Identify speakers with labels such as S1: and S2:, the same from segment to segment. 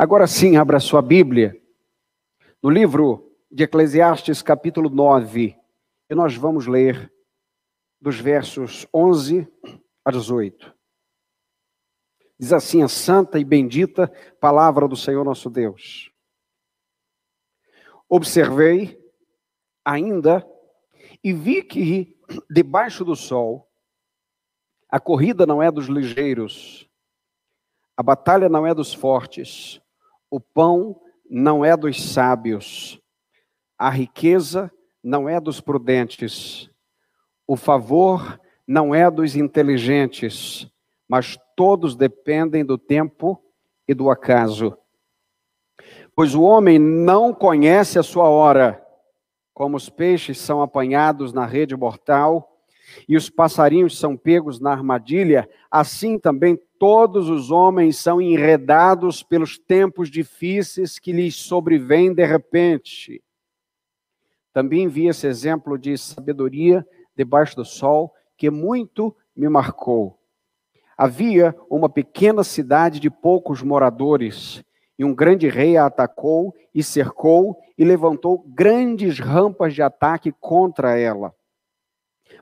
S1: Agora sim, abra sua Bíblia no livro de Eclesiastes, capítulo 9, e nós vamos ler dos versos 11 a 18. Diz assim a santa e bendita palavra do Senhor nosso Deus. Observei ainda e vi que debaixo do sol a corrida não é dos ligeiros, a batalha não é dos fortes, o pão não é dos sábios, a riqueza não é dos prudentes, o favor não é dos inteligentes, mas todos dependem do tempo e do acaso. Pois o homem não conhece a sua hora, como os peixes são apanhados na rede mortal e os passarinhos são pegos na armadilha, assim também todos os homens são enredados pelos tempos difíceis que lhes sobrevêm de repente. Também vi esse exemplo de sabedoria debaixo do sol, que muito me marcou. Havia uma pequena cidade de poucos moradores, e um grande rei a atacou e cercou e levantou grandes rampas de ataque contra ela.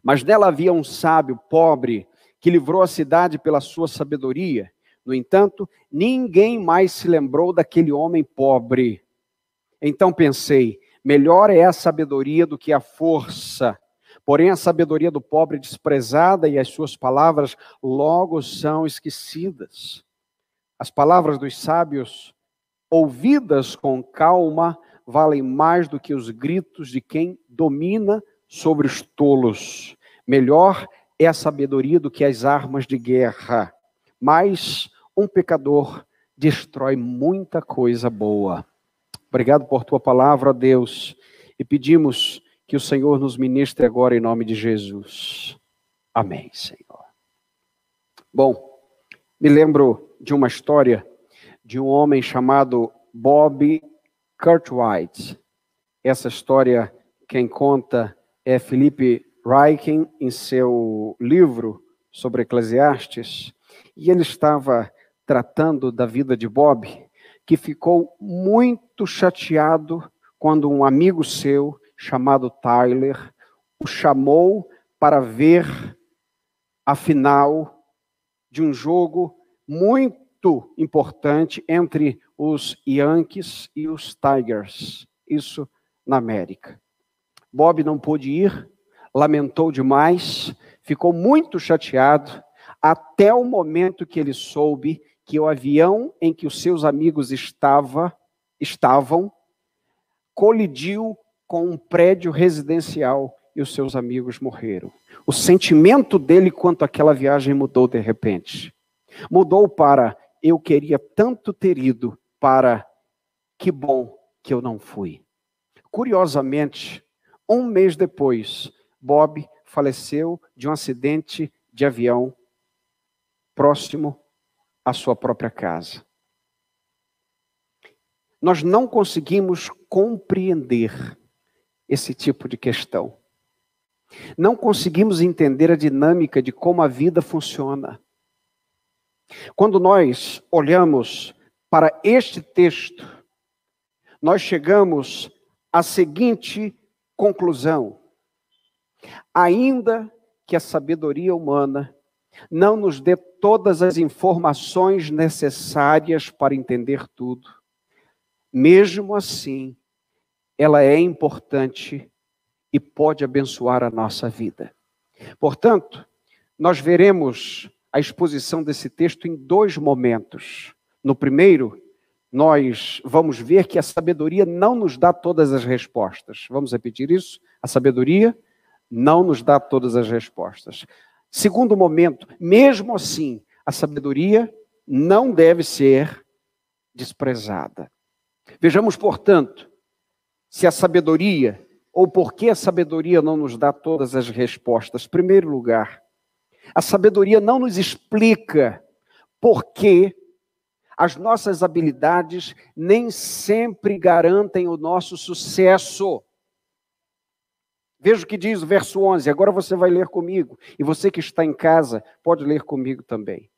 S1: Mas nela havia um sábio pobre que livrou a cidade pela sua sabedoria. No entanto, ninguém mais se lembrou daquele homem pobre. Então pensei: melhor é a sabedoria do que a força. Porém, a sabedoria do pobre é desprezada e as suas palavras logo são esquecidas. As palavras dos sábios, ouvidas com calma, valem mais do que os gritos de quem domina sobre os tolos. Melhor é a sabedoria do que as armas de guerra, mas um pecador destrói muita coisa boa. Obrigado por tua palavra, Deus, e pedimos que o Senhor nos ministre agora em nome de Jesus. Amém, Senhor. Bom, me lembro de uma história de um homem chamado Bob Cartwright. Essa história, quem conta é Felipe Reichen em seu livro sobre Eclesiastes, e ele estava tratando da vida de Bob, que ficou muito chateado quando um amigo seu, chamado Tyler, o chamou para ver a final de um jogo muito importante entre os Yankees e os Tigers, isso na América. Bob não pôde ir, lamentou demais, ficou muito chateado, até o momento que ele soube que o avião em que os seus amigos estava, estavam colidiu com um prédio residencial e os seus amigos morreram. O sentimento dele quanto àquela viagem mudou de repente. Mudou para eu queria tanto ter ido para que bom que eu não fui. Curiosamente, um mês depois, Bob faleceu de um acidente de avião próximo à sua própria casa. Nós não conseguimos compreender esse tipo de questão. Não conseguimos entender a dinâmica de como a vida funciona. Quando nós olhamos para este texto, nós chegamos à seguinte conclusão: ainda que a sabedoria humana não nos dê todas as informações necessárias para entender tudo, mesmo assim, ela é importante e pode abençoar a nossa vida. Portanto, nós veremos a exposição desse texto em dois momentos. No primeiro, nós vamos ver que a sabedoria não nos dá todas as respostas. Vamos repetir isso? A sabedoria não nos dá todas as respostas. Segundo momento, mesmo assim, a sabedoria não deve ser desprezada. Vejamos, portanto, se a sabedoria, ou por que a sabedoria não nos dá todas as respostas. Primeiro lugar, a sabedoria não nos explica por que as nossas habilidades nem sempre garantem o nosso sucesso. Veja o que diz o verso 11. Agora você vai ler comigo. E você que está em casa, pode ler comigo também.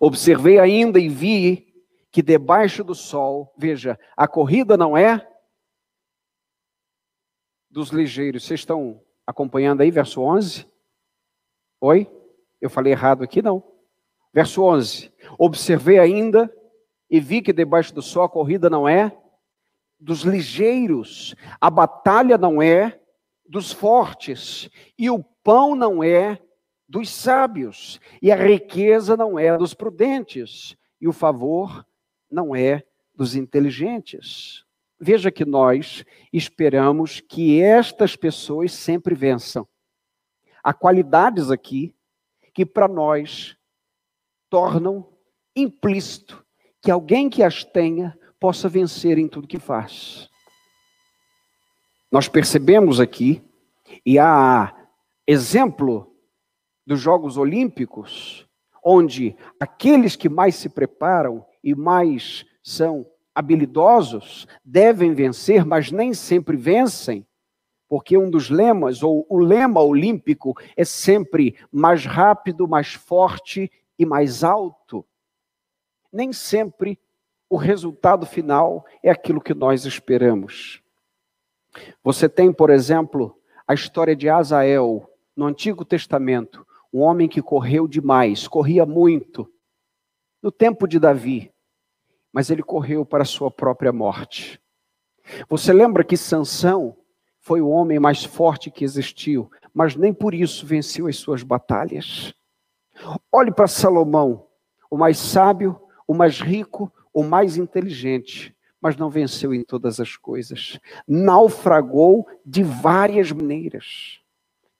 S1: Observei ainda e vi que debaixo do sol, veja, a corrida não é dos ligeiros. Vocês estão acompanhando aí, verso 11? Oi? Eu falei errado aqui? Não. Verso 11. Observei ainda e vi que debaixo do sol a corrida não é dos ligeiros, a batalha não é dos fortes, e o pão não é dos sábios, e a riqueza não é dos prudentes, e o favor não é dos inteligentes. Veja que nós esperamos que estas pessoas sempre vençam. Há qualidades aqui que para nós tornam implícito que alguém que as tenha possa vencer em tudo que faz. Nós percebemos aqui, e há exemplo dos Jogos Olímpicos, onde aqueles que mais se preparam e mais são habilidosos devem vencer, mas nem sempre vencem, porque um dos lemas, ou o lema olímpico, é sempre mais rápido, mais forte e mais alto. Nem sempre o resultado final é aquilo que nós esperamos. Você tem, por exemplo, a história de Azael, no Antigo Testamento, um homem que correu demais, corria muito, no tempo de Davi, mas ele correu para a sua própria morte. Você lembra que Sansão foi o homem mais forte que existiu, mas nem por isso venceu as suas batalhas. Olhe para Salomão, o mais sábio, o mais rico, o mais inteligente, mas não venceu em todas as coisas. Naufragou de várias maneiras.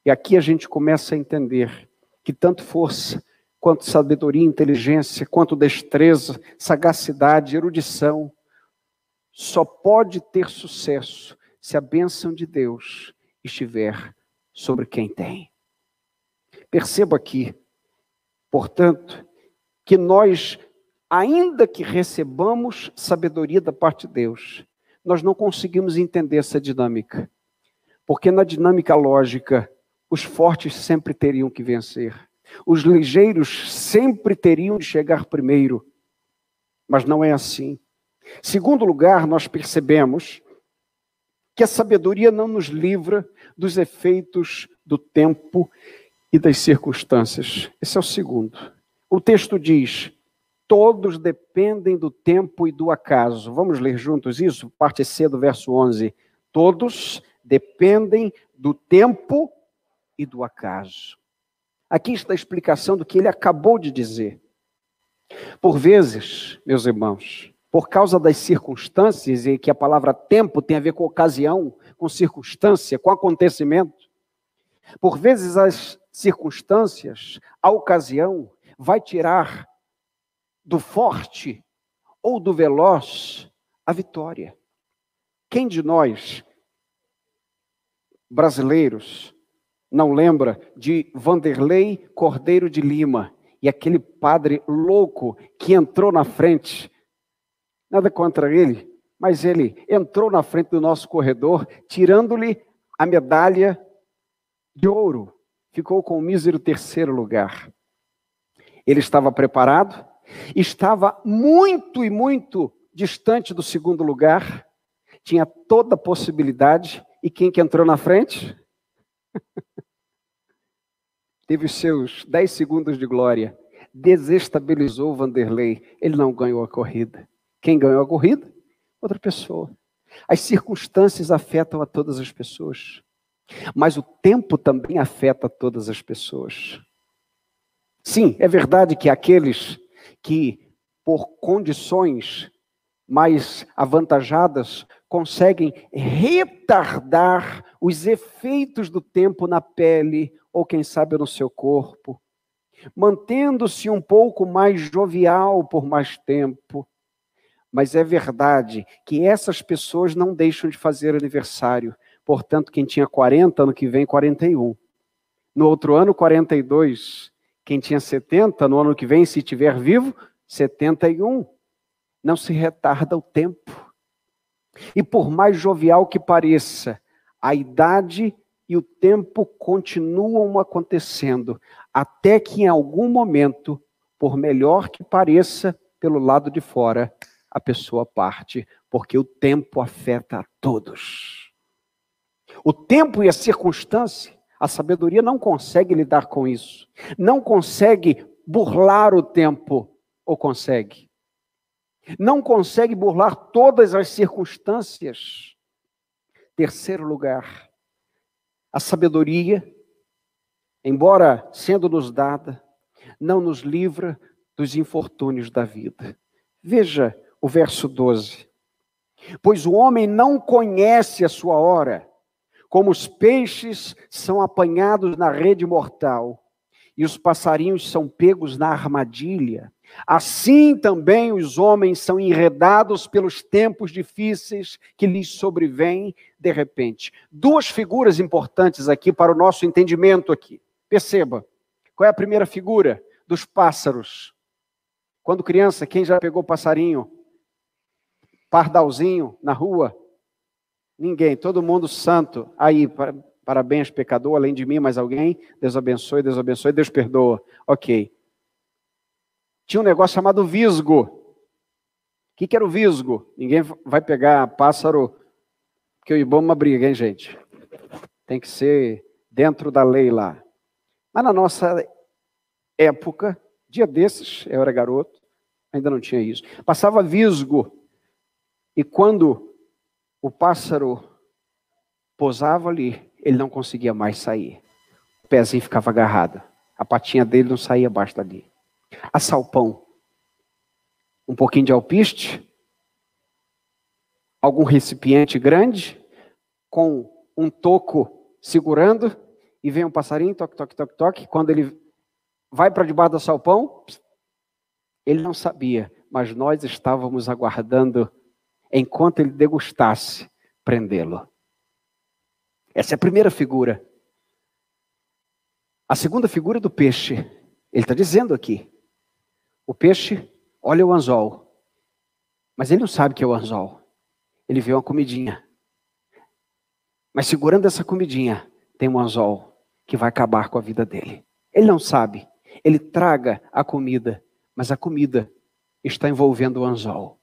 S1: E aqui a gente começa a entender que tanto força, quanto sabedoria, inteligência, quanto destreza, sagacidade, erudição, só pode ter sucesso se a bênção de Deus estiver sobre quem tem. Perceba aqui, portanto, que nós ainda que recebamos sabedoria da parte de Deus, nós não conseguimos entender essa dinâmica. Porque na dinâmica lógica, os fortes sempre teriam que vencer. Os ligeiros sempre teriam de chegar primeiro. Mas não é assim. Segundo lugar, nós percebemos que a sabedoria não nos livra dos efeitos do tempo e das circunstâncias. Esse é o segundo. O texto diz: todos dependem do tempo e do acaso. Vamos ler juntos isso? Parte C do verso 11. Todos dependem do tempo e do acaso. Aqui está a explicação do que ele acabou de dizer. Por vezes, meus irmãos, por causa das circunstâncias, e que a palavra tempo tem a ver com ocasião, com circunstância, com acontecimento, por vezes as circunstâncias, a ocasião, vai tirar do forte ou do veloz a vitória. Quem de nós, brasileiros, não lembra de Vanderlei Cordeiro de Lima e aquele padre louco que entrou na frente? Nada contra ele, mas ele entrou na frente do nosso corredor, tirando-lhe a medalha de ouro. Ficou com o mísero terceiro lugar. Ele estava preparado, estava muito e muito distante do segundo lugar, tinha toda a possibilidade, e quem que entrou na frente? Teve os seus 10 segundos de glória, desestabilizou Vanderlei, ele não ganhou a corrida. Quem ganhou a corrida? Outra pessoa. As circunstâncias afetam a todas as pessoas, mas o tempo também afeta todas as pessoas. Sim, é verdade que aqueles que, por condições mais avantajadas, conseguem retardar os efeitos do tempo na pele ou, quem sabe, no seu corpo, mantendo-se um pouco mais jovial por mais tempo. Mas é verdade que essas pessoas não deixam de fazer aniversário. Portanto, quem tinha 40, ano que vem, 41. No outro ano, 42. Quem tinha 70, no ano que vem, se estiver vivo, 71. Não se retarda o tempo. E por mais jovial que pareça, a idade e o tempo continuam acontecendo, até que em algum momento, por melhor que pareça, pelo lado de fora, a pessoa parte, porque o tempo afeta a todos. O tempo e a circunstância, a sabedoria não consegue lidar com isso. Não consegue burlar o tempo, ou consegue? Não consegue burlar todas as circunstâncias. Terceiro lugar, a sabedoria, embora sendo nos dada, não nos livra dos infortúnios da vida. Veja o verso 12. Pois o homem não conhece a sua hora, como os peixes são apanhados na rede mortal, e os passarinhos são pegos na armadilha. Assim também os homens são enredados pelos tempos difíceis que lhes sobrevêm de repente. Duas figuras importantes aqui para o nosso entendimento aqui. Perceba. Qual é a primeira figura? Dos pássaros. Quando criança, quem já pegou passarinho? Pardalzinho na rua? Ninguém, todo mundo santo. Aí, parabéns, pecador, além de mim, mais alguém? Deus abençoe, Deus abençoe, Deus perdoa. Ok. Tinha um negócio chamado visgo. O que, que era o visgo? Ninguém vai pegar pássaro, porque o uma briga, hein, gente? Tem que ser dentro da lei lá. Mas na nossa época, dia desses, eu era garoto, ainda não tinha isso. Passava visgo. E quando o pássaro posava ali, ele não conseguia mais sair. O pezinho ficava agarrado. A patinha dele não saía abaixo dali. A salpão. Um pouquinho de alpiste. Algum recipiente grande. Com um toco segurando. E vem um passarinho, toque, toque, toque, toque. Quando ele vai para debaixo do salpão, ele não sabia, mas nós estávamos aguardando enquanto ele degustasse prendê-lo. Essa é a primeira figura. A segunda figura é do peixe. Ele está dizendo aqui: o peixe olha o anzol, mas ele não sabe que é o anzol. Ele vê uma comidinha. Mas segurando essa comidinha, tem um anzol que vai acabar com a vida dele. Ele não sabe. Ele traga a comida, mas a comida está envolvendo o anzol.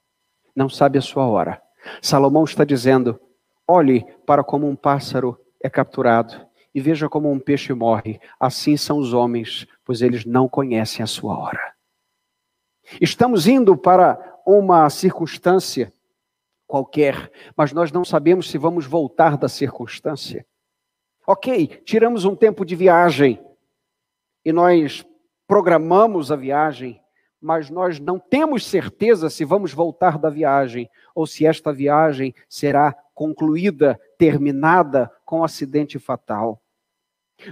S1: Não sabe a sua hora. Salomão está dizendo: olhe para como um pássaro é capturado e veja como um peixe morre. Assim são os homens, pois eles não conhecem a sua hora. Estamos indo para uma circunstância qualquer, mas nós não sabemos se vamos voltar da circunstância. Ok, tiramos um tempo de viagem e nós programamos a viagem, mas nós não temos certeza se vamos voltar da viagem ou se esta viagem será concluída, terminada com um acidente fatal.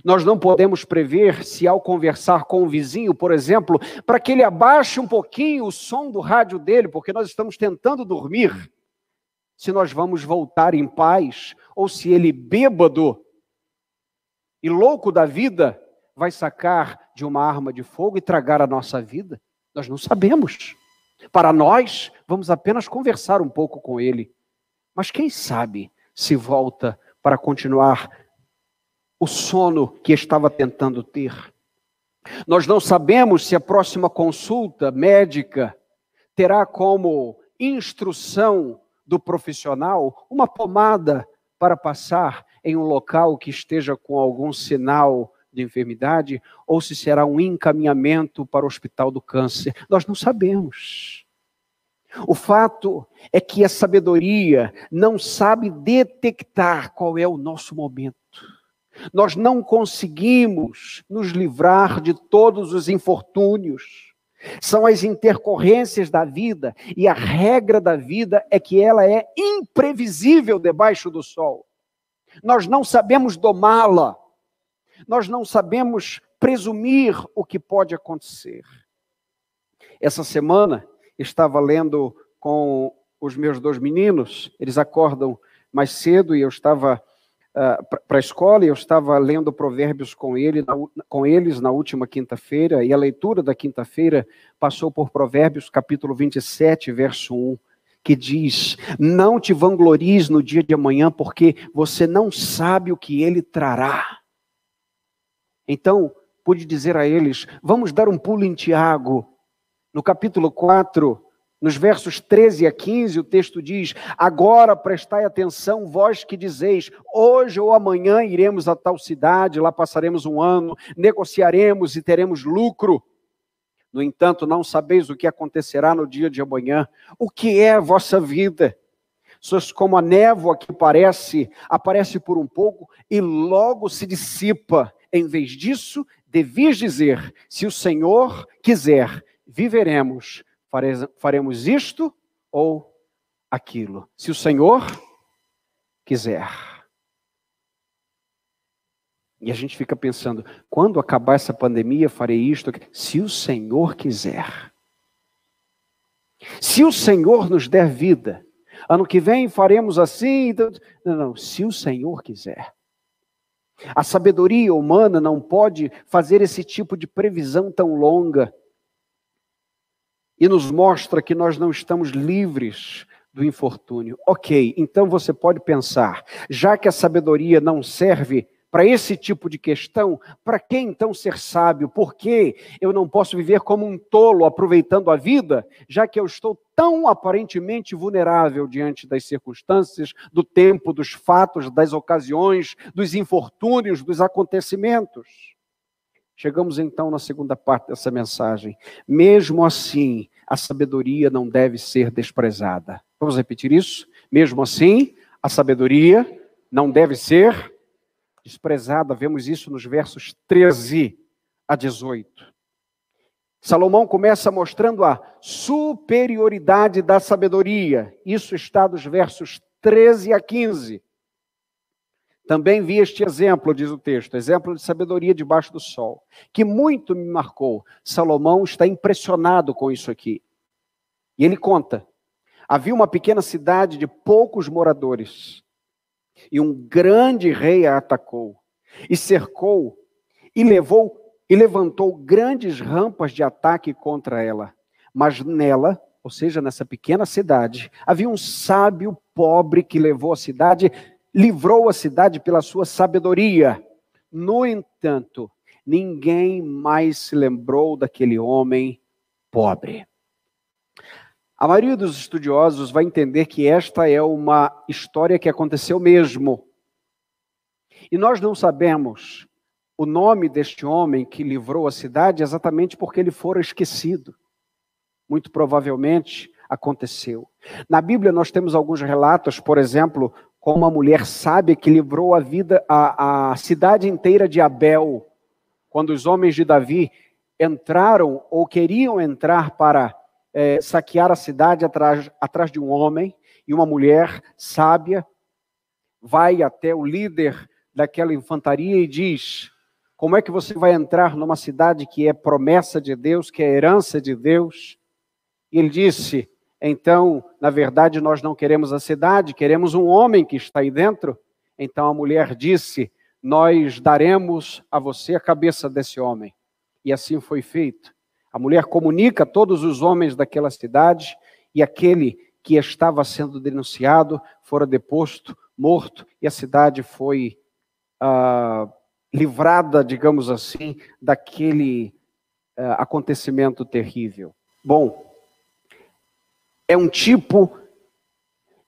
S1: Nós não podemos prever se, ao conversar com o vizinho, por exemplo, para que ele abaixe um pouquinho o som do rádio dele, porque nós estamos tentando dormir, se nós vamos voltar em paz, ou se ele, bêbado e louco da vida, vai sacar de uma arma de fogo e tragar a nossa vida. Nós não sabemos. Para nós, vamos apenas conversar um pouco com ele. Mas quem sabe se volta para continuar o sono que estava tentando ter. Nós não sabemos se a próxima consulta médica terá como instrução do profissional uma pomada para passar em um local que esteja com algum sinal de enfermidade ou se será um encaminhamento para o hospital do câncer. Nós não sabemos. O fato é que a sabedoria não sabe detectar qual é o nosso momento. Nós não conseguimos nos livrar de todos os infortúnios. São as intercorrências da vida, e a regra da vida é que ela é imprevisível debaixo do sol. Nós não sabemos domá-la, nós não sabemos presumir o que pode acontecer. Essa semana estava lendo com os meus dois meninos, eles acordam mais cedo e eu estava uh, para a escola e eu estava lendo provérbios com, ele, na, com eles na última quinta-feira, e a leitura da quinta-feira passou por Provérbios capítulo 27, verso 1, que diz: Não te vanglories no dia de amanhã, porque você não sabe o que ele trará. Então, pude dizer a eles: Vamos dar um pulo em Tiago, No capítulo 4, nos versos 13 a 15, o texto diz: Agora prestai atenção, vós que dizeis, hoje ou amanhã iremos a tal cidade, lá passaremos um ano, negociaremos e teremos lucro. No entanto, não sabeis o que acontecerá no dia de amanhã. O que é a vossa vida? Sois como a névoa que parece, aparece por um pouco e logo se dissipa. Em vez disso, devias dizer: se o Senhor quiser, viveremos, faremos isto ou aquilo. Se o Senhor quiser. E a gente fica pensando, quando acabar essa pandemia, farei isto. Se o Senhor quiser. Se o Senhor nos der vida, ano que vem faremos assim. Então, não, não, se o Senhor quiser. A sabedoria humana não pode fazer esse tipo de previsão tão longa. E nos mostra que nós não estamos livres do infortúnio. Ok, então você pode pensar, já que a sabedoria não serve para esse tipo de questão, para que então ser sábio? Por que eu não posso viver como um tolo aproveitando a vida, já que eu estou tão aparentemente vulnerável diante das circunstâncias, do tempo, dos fatos, das ocasiões, dos infortúnios, dos acontecimentos? Chegamos então na segunda parte dessa mensagem. Mesmo assim, a sabedoria não deve ser desprezada. Vamos repetir isso? Mesmo assim, a sabedoria não deve ser desprezada. Vemos isso nos versos 13 a 18. Salomão começa mostrando a superioridade da sabedoria. Isso está dos versos 13 a 15. Também vi este exemplo, diz o texto, exemplo de sabedoria debaixo do sol, que muito me marcou. Salomão está impressionado com isso aqui. E ele conta: havia uma pequena cidade de poucos moradores, e um grande rei a atacou, e cercou, e levou e levantou grandes rampas de ataque contra ela. Mas nela, ou seja, nessa pequena cidade, havia um sábio pobre que levou a cidade, livrou a cidade pela sua sabedoria. No entanto, ninguém mais se lembrou daquele homem pobre. A maioria dos estudiosos vai entender que esta é uma história que aconteceu mesmo. E nós não sabemos o nome deste homem que livrou a cidade exatamente porque ele fora esquecido. Muito provavelmente aconteceu. Na Bíblia nós temos alguns relatos, por exemplo, como uma mulher sábia que livrou a vida, a, a cidade inteira de Abel, quando os homens de Davi entraram ou queriam entrar para é, saquear a cidade atrás, atrás de um homem, e uma mulher sábia vai até o líder daquela infantaria e diz: Como é que você vai entrar numa cidade que é promessa de Deus, que é herança de Deus? E ele disse: Então, na verdade, nós não queremos a cidade, queremos um homem que está aí dentro. Então a mulher disse: Nós daremos a você a cabeça desse homem. E assim foi feito. A mulher comunica a todos os homens daquela cidade e aquele que estava sendo denunciado fora deposto, morto, e a cidade foi ah, livrada, digamos assim, daquele ah, acontecimento terrível. Bom, é um tipo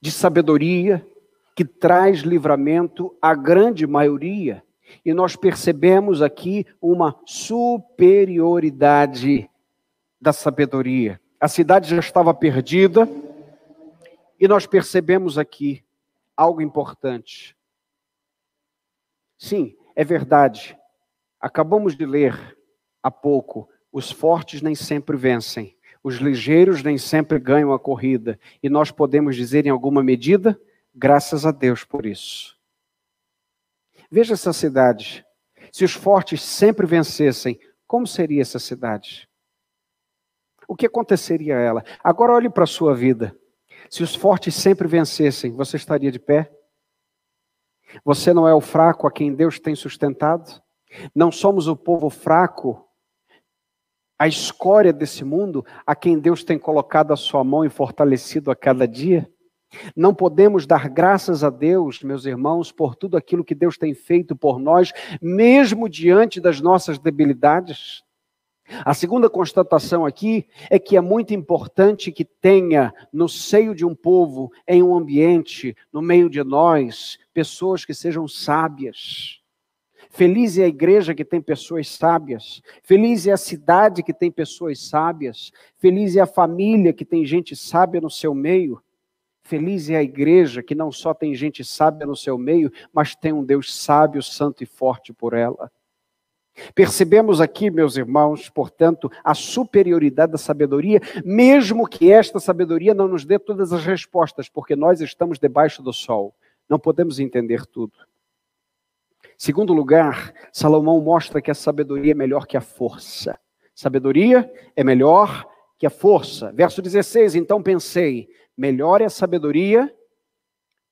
S1: de sabedoria que traz livramento à grande maioria. E nós percebemos aqui uma superioridade da sabedoria. A cidade já estava perdida e nós percebemos aqui algo importante. Sim, é verdade. Acabamos de ler há pouco: os fortes nem sempre vencem, os ligeiros nem sempre ganham a corrida. E nós podemos dizer, em alguma medida, graças a Deus por isso. Veja essa cidade. Se os fortes sempre vencessem, como seria essa cidade? O que aconteceria a ela? Agora olhe para a sua vida. Se os fortes sempre vencessem, você estaria de pé? Você não é o fraco a quem Deus tem sustentado? Não somos o povo fraco, a escória desse mundo, a quem Deus tem colocado a sua mão e fortalecido a cada dia? Não podemos dar graças a Deus, meus irmãos, por tudo aquilo que Deus tem feito por nós, mesmo diante das nossas debilidades? A segunda constatação aqui é que é muito importante que tenha no seio de um povo, em um ambiente, no meio de nós, pessoas que sejam sábias. Feliz é a igreja que tem pessoas sábias. Feliz é a cidade que tem pessoas sábias. Feliz é a família que tem gente sábia no seu meio. Feliz é a igreja que não só tem gente sábia no seu meio, mas tem um Deus sábio, santo e forte por ela. Percebemos aqui, meus irmãos, portanto, a superioridade da sabedoria, mesmo que esta sabedoria não nos dê todas as respostas, porque nós estamos debaixo do sol, não podemos entender tudo. Segundo lugar, Salomão mostra que a sabedoria é melhor que a força. Sabedoria é melhor que a força. Verso 16: Então pensei, melhor é a sabedoria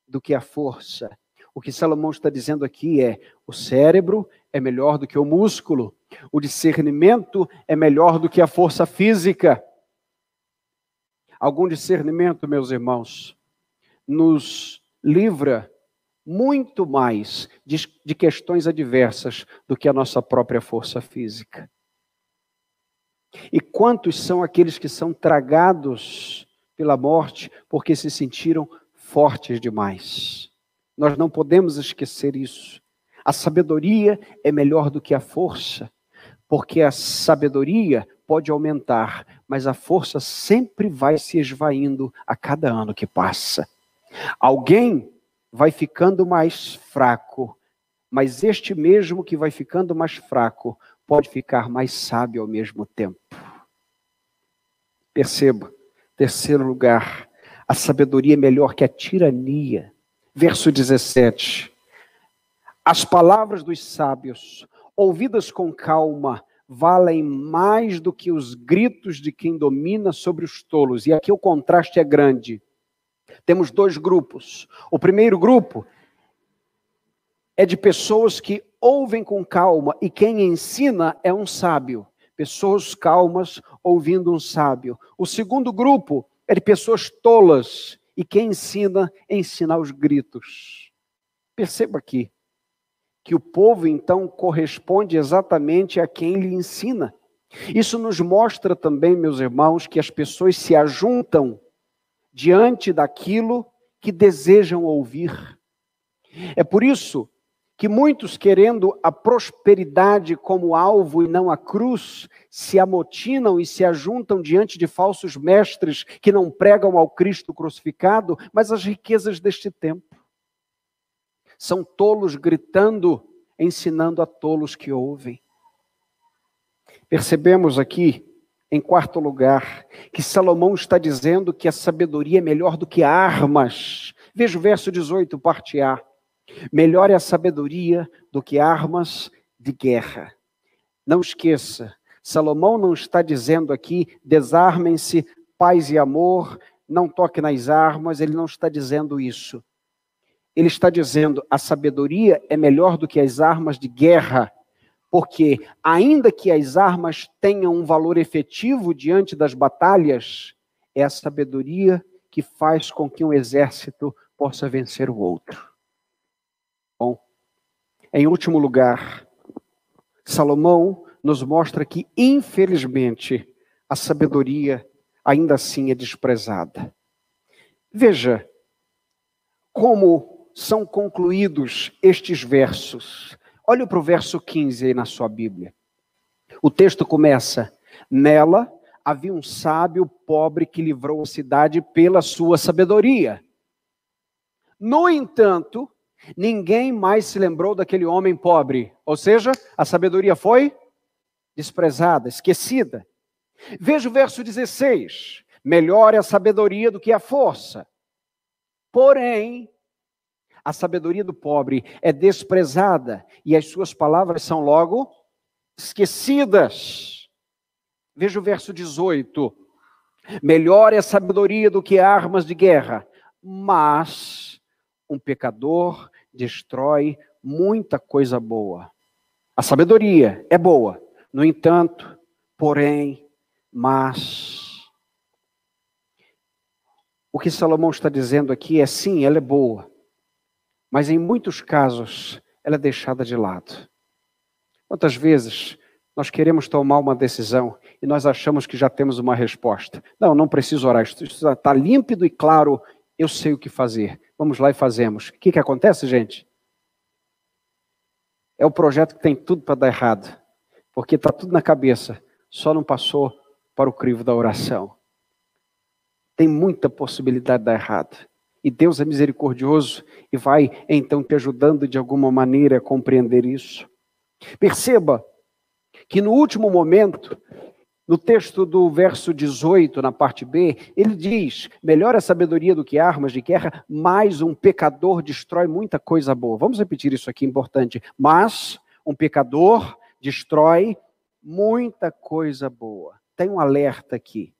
S1: do que a força. O que Salomão está dizendo aqui é: o cérebro é melhor do que o músculo, o discernimento é melhor do que a força física. Algum discernimento, meus irmãos, nos livra muito mais de, de, questões adversas do que a nossa própria força física. E quantos são aqueles que são tragados pela morte porque se sentiram fortes demais? Nós não podemos esquecer isso. A sabedoria é melhor do que a força, porque a sabedoria pode aumentar, mas a força sempre vai se esvaindo a cada ano que passa. Alguém vai ficando mais fraco, mas este mesmo que vai ficando mais fraco pode ficar mais sábio ao mesmo tempo. Perceba, terceiro lugar, a sabedoria é melhor que a tirania. Verso 17. As palavras dos sábios, ouvidas com calma, valem mais do que os gritos de quem domina sobre os tolos. E aqui o contraste é grande. Temos dois grupos. O primeiro grupo é de pessoas que ouvem com calma e quem ensina é um sábio. Pessoas calmas ouvindo um sábio. O segundo grupo é de pessoas tolas e quem ensina ensina aos gritos. Perceba aqui que o povo então corresponde exatamente a quem lhe ensina. Isso nos mostra também, meus irmãos, que as pessoas se ajuntam diante daquilo que desejam ouvir. É por isso que muitos, querendo a prosperidade como alvo e não a cruz, se amotinam e se ajuntam diante de falsos mestres que não pregam ao Cristo crucificado, mas as riquezas deste tempo. São tolos gritando, ensinando a tolos que ouvem. Percebemos aqui, em quarto lugar, que Salomão está dizendo que a sabedoria é melhor do que armas. Veja o verso 18, parte A. Melhor é a sabedoria do que armas de guerra. Não esqueça, Salomão não está dizendo aqui desarmem-se, paz e amor, não toque nas armas, ele não está dizendo isso ele está dizendo: a sabedoria é melhor do que as armas de guerra, porque, ainda que as armas tenham um valor efetivo diante das batalhas, é a sabedoria que faz com que um exército possa vencer o outro. Bom, em último lugar, Salomão nos mostra que, infelizmente, a sabedoria ainda assim é desprezada. Veja como são concluídos estes versos. Olhe para o verso 15 aí na sua Bíblia. O texto começa: Nela havia um sábio pobre que livrou a cidade pela sua sabedoria. No entanto, ninguém mais se lembrou daquele homem pobre, ou seja, a sabedoria foi desprezada, esquecida. Veja o verso 16: Melhor é a sabedoria do que a força. Porém, a sabedoria do pobre é desprezada e as suas palavras são logo esquecidas. Veja o verso 18. Melhor é a sabedoria do que armas de guerra, mas um pecador destrói muita coisa boa. A sabedoria é boa, no entanto, porém, mas. O que Salomão está dizendo aqui é sim, ela é boa, mas em muitos casos ela é deixada de lado. Quantas vezes nós queremos tomar uma decisão e nós achamos que já temos uma resposta. Não, não preciso orar, isso está límpido e claro, eu sei o que fazer. Vamos lá e fazemos. O que, que acontece, gente? É o projeto que tem tudo para dar errado, porque está tudo na cabeça, só não passou para o crivo da oração. Tem muita possibilidade de dar errado. E Deus é misericordioso e vai então te ajudando de alguma maneira a compreender isso. Perceba que no último momento, no texto do verso 18, na parte B, ele diz: melhor a sabedoria do que armas de guerra, mas um pecador destrói muita coisa boa. Vamos repetir isso aqui, importante. Mas um pecador destrói muita coisa boa. Tem um alerta aqui.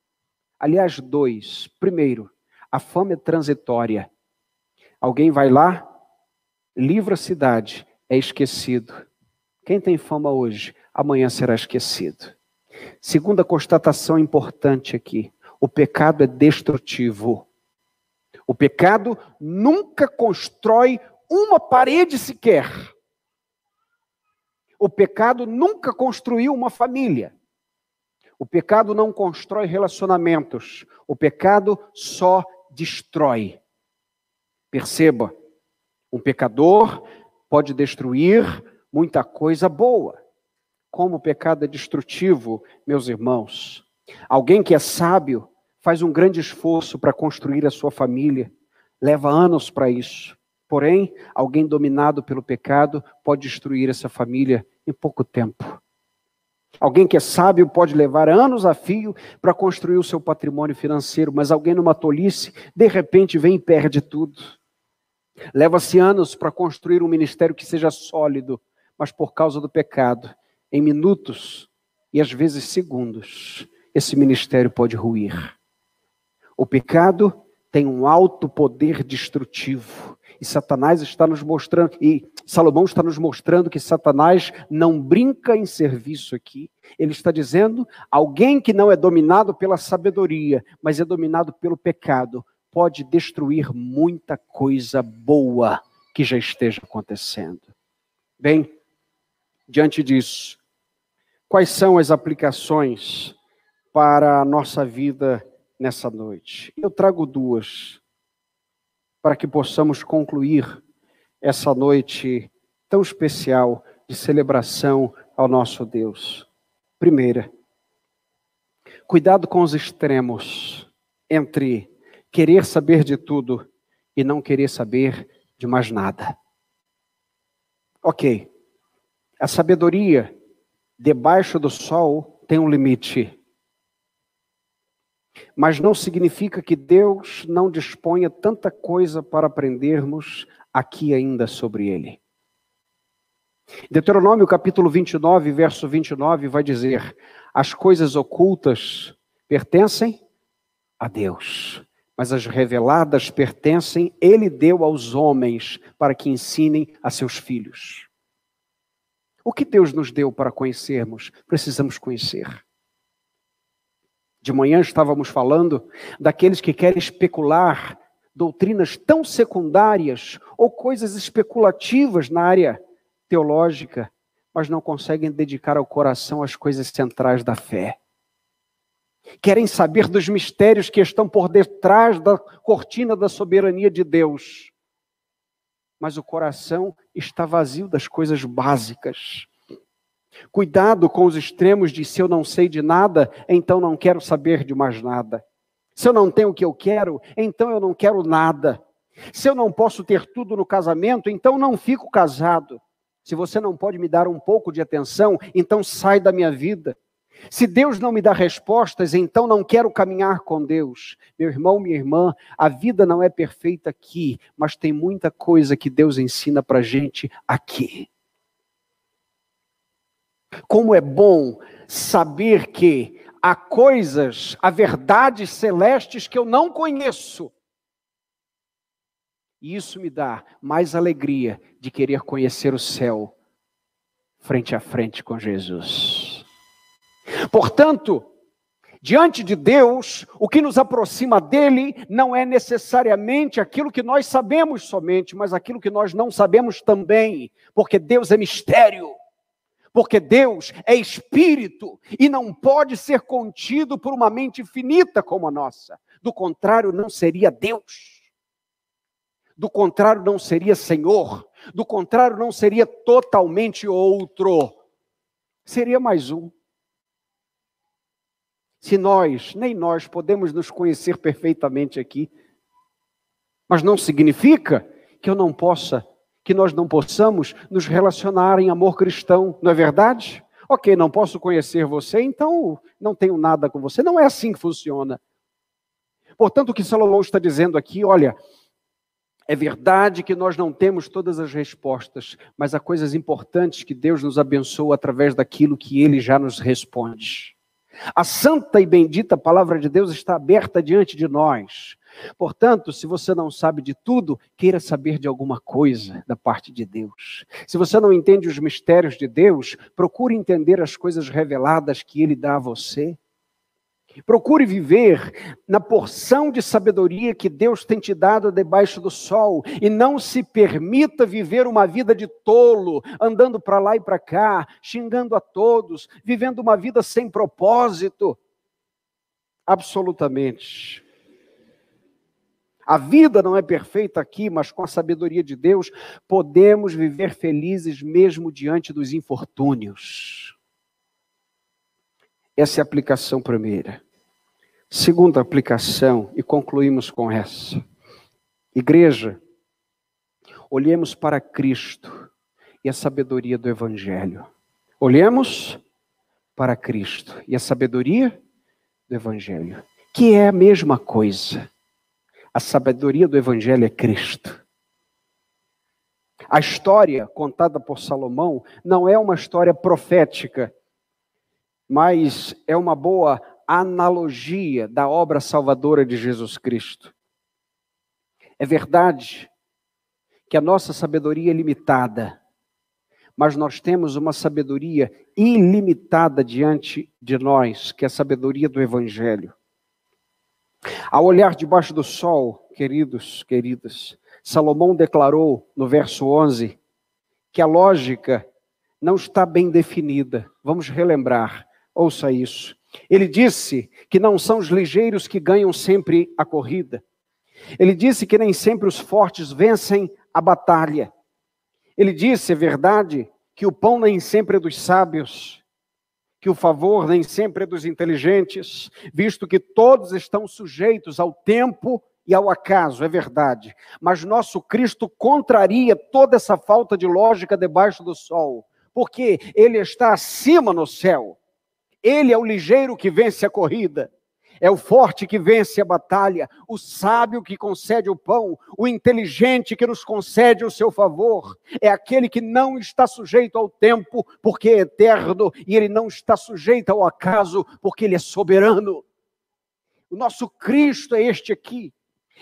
S1: Aliás, dois. Primeiro, a fama é transitória. Alguém vai lá, livra a cidade, é esquecido. Quem tem fama hoje, amanhã será esquecido. Segunda constatação importante aqui: o pecado é destrutivo. O pecado nunca constrói uma parede sequer. O pecado nunca construiu uma família. O pecado não constrói relacionamentos. O pecado só destrói. Perceba, um pecador pode destruir muita coisa boa. Como o pecado é destrutivo, meus irmãos. Alguém que é sábio faz um grande esforço para construir a sua família, leva anos para isso. Porém, alguém dominado pelo pecado pode destruir essa família em pouco tempo. Alguém que é sábio pode levar anos a fio para construir o seu patrimônio financeiro, mas alguém numa tolice, de repente vem e perde tudo. Leva-se anos para construir um ministério que seja sólido, mas por causa do pecado, em minutos e às vezes segundos, esse ministério pode ruir. O pecado tem um alto poder destrutivo. E Satanás está nos mostrando, e Salomão está nos mostrando que Satanás não brinca em serviço aqui. Ele está dizendo: alguém que não é dominado pela sabedoria, mas é dominado pelo pecado, pode destruir muita coisa boa que já esteja acontecendo. Bem, diante disso, quais são as aplicações para a nossa vida nessa noite? Eu trago duas para que possamos concluir essa noite tão especial de celebração ao nosso Deus. Primeira, cuidado com os extremos entre querer saber de tudo e não querer saber de mais nada. Ok, a sabedoria debaixo do sol tem um limite. Mas não significa que Deus não disponha tanta coisa para aprendermos aqui ainda sobre ele. Deuteronômio capítulo 29, verso 29 vai dizer: As coisas ocultas pertencem a Deus, mas as reveladas pertencem, ele deu aos homens para que ensinem a seus filhos. O que Deus nos deu para conhecermos, precisamos conhecer. De manhã estávamos falando daqueles que querem especular doutrinas tão secundárias ou coisas especulativas na área teológica, mas não conseguem dedicar ao coração as coisas centrais da fé. Querem saber dos mistérios que estão por detrás da cortina da soberania de Deus, mas o coração está vazio das coisas básicas. Cuidado com os extremos de se eu não sei de nada, então não quero saber de mais nada. Se eu não tenho o que eu quero, então eu não quero nada. Se eu não posso ter tudo no casamento, então não fico casado. Se você não pode me dar um pouco de atenção, então sai da minha vida. Se Deus não me dá respostas, então não quero caminhar com Deus. Meu irmão, minha irmã, a vida não é perfeita aqui, mas tem muita coisa que Deus ensina para gente aqui. Como é bom saber que há coisas, há verdades celestes que eu não conheço. E isso me dá mais alegria de querer conhecer o céu frente a frente com Jesus. Portanto, diante de Deus, o que nos aproxima dele não é necessariamente aquilo que nós sabemos somente, mas aquilo que nós não sabemos também, porque Deus é mistério. Porque Deus é espírito e não pode ser contido por uma mente finita como a nossa. Do contrário, não seria Deus. Do contrário, não seria Senhor. Do contrário, não seria totalmente outro. Seria mais um. Se nós, nem nós, podemos nos conhecer perfeitamente aqui, mas não significa que eu não possa, que nós não possamos nos relacionar em amor cristão, não é verdade? Ok, não posso conhecer você, então não tenho nada com você. Não é assim que funciona. Portanto, o que Salomão está dizendo aqui, olha, é verdade que nós não temos todas as respostas, mas há coisas importantes que Deus nos abençoa através daquilo que Ele já nos responde. A santa e bendita palavra de Deus está aberta diante de nós. Portanto, se você não sabe de tudo, queira saber de alguma coisa da parte de Deus. Se você não entende os mistérios de Deus, procure entender as coisas reveladas que Ele dá a você. Procure viver na porção de sabedoria que Deus tem te dado debaixo do sol e não se permita viver uma vida de tolo, andando para lá e para cá, xingando a todos, vivendo uma vida sem propósito. Absolutamente. A vida não é perfeita aqui, mas com a sabedoria de Deus podemos viver felizes mesmo diante dos infortúnios. Essa é a aplicação primeira. Segunda aplicação, e concluímos com essa. Igreja, olhemos para Cristo e a sabedoria do Evangelho. Olhemos para Cristo e a sabedoria do Evangelho, que é a mesma coisa. A sabedoria do Evangelho é Cristo. A história contada por Salomão não é uma história profética, mas é uma boa analogia da obra salvadora de Jesus Cristo. É verdade que a nossa sabedoria é limitada, mas nós temos uma sabedoria ilimitada diante de nós, que é a sabedoria do Evangelho. Ao olhar debaixo do sol, queridos, queridas, Salomão declarou no verso 11 que a lógica não está bem definida. Vamos relembrar, ouça isso. Ele disse que não são os ligeiros que ganham sempre a corrida. Ele disse que nem sempre os fortes vencem a batalha. Ele disse, é verdade, que o pão nem sempre é dos sábios, que o favor nem sempre é dos inteligentes, visto que todos estão sujeitos ao tempo e ao acaso, é verdade. Mas nosso Cristo contraria toda essa falta de lógica debaixo do sol, porque ele está acima no céu. Ele é o ligeiro que vence a corrida. É o forte que vence a batalha, o sábio que concede o pão, o inteligente que nos concede o seu favor. É aquele que não está sujeito ao tempo, porque é eterno, e ele não está sujeito ao acaso, porque ele é soberano. O nosso Cristo é este aqui.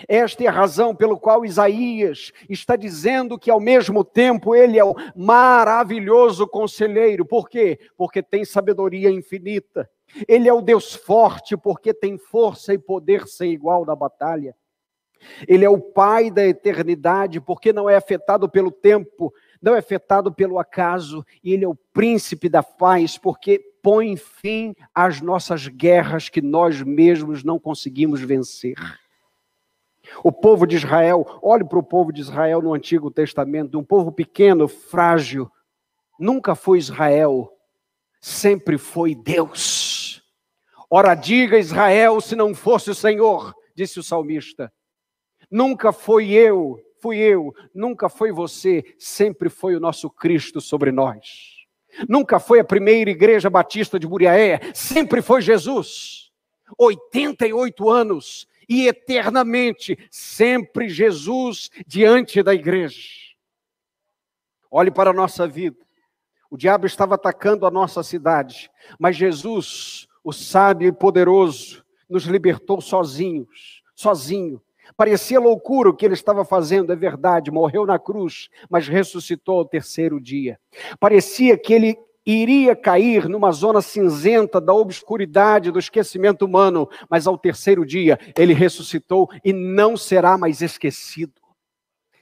S1: Esta é a razão pelo qual Isaías está dizendo que ao mesmo tempo ele é o maravilhoso conselheiro. Por quê? Porque tem sabedoria infinita. Ele é o Deus forte porque tem força e poder sem igual na batalha. Ele é o Pai da eternidade porque não é afetado pelo tempo, não é afetado pelo acaso, e ele é o príncipe da paz porque põe fim às nossas guerras que nós mesmos não conseguimos vencer. O povo de Israel, olhe para o povo de Israel no Antigo Testamento, um povo pequeno, frágil, nunca foi Israel, sempre foi Deus. Ora, diga Israel se não fosse o Senhor, disse o salmista. Nunca foi eu, fui eu, nunca foi você, sempre foi o nosso Cristo sobre nós. Nunca foi a primeira igreja batista de Buriaé, sempre foi Jesus. 88 anos e eternamente, sempre Jesus diante da igreja. Olhe para a nossa vida. O diabo estava atacando a nossa cidade, mas Jesus, o sábio e poderoso, nos libertou sozinhos, sozinho. Parecia loucura o que ele estava fazendo, é verdade, morreu na cruz, mas ressuscitou ao terceiro dia. Parecia que ele iria cair numa zona cinzenta da obscuridade, do esquecimento humano, mas ao terceiro dia ele ressuscitou e não será mais esquecido.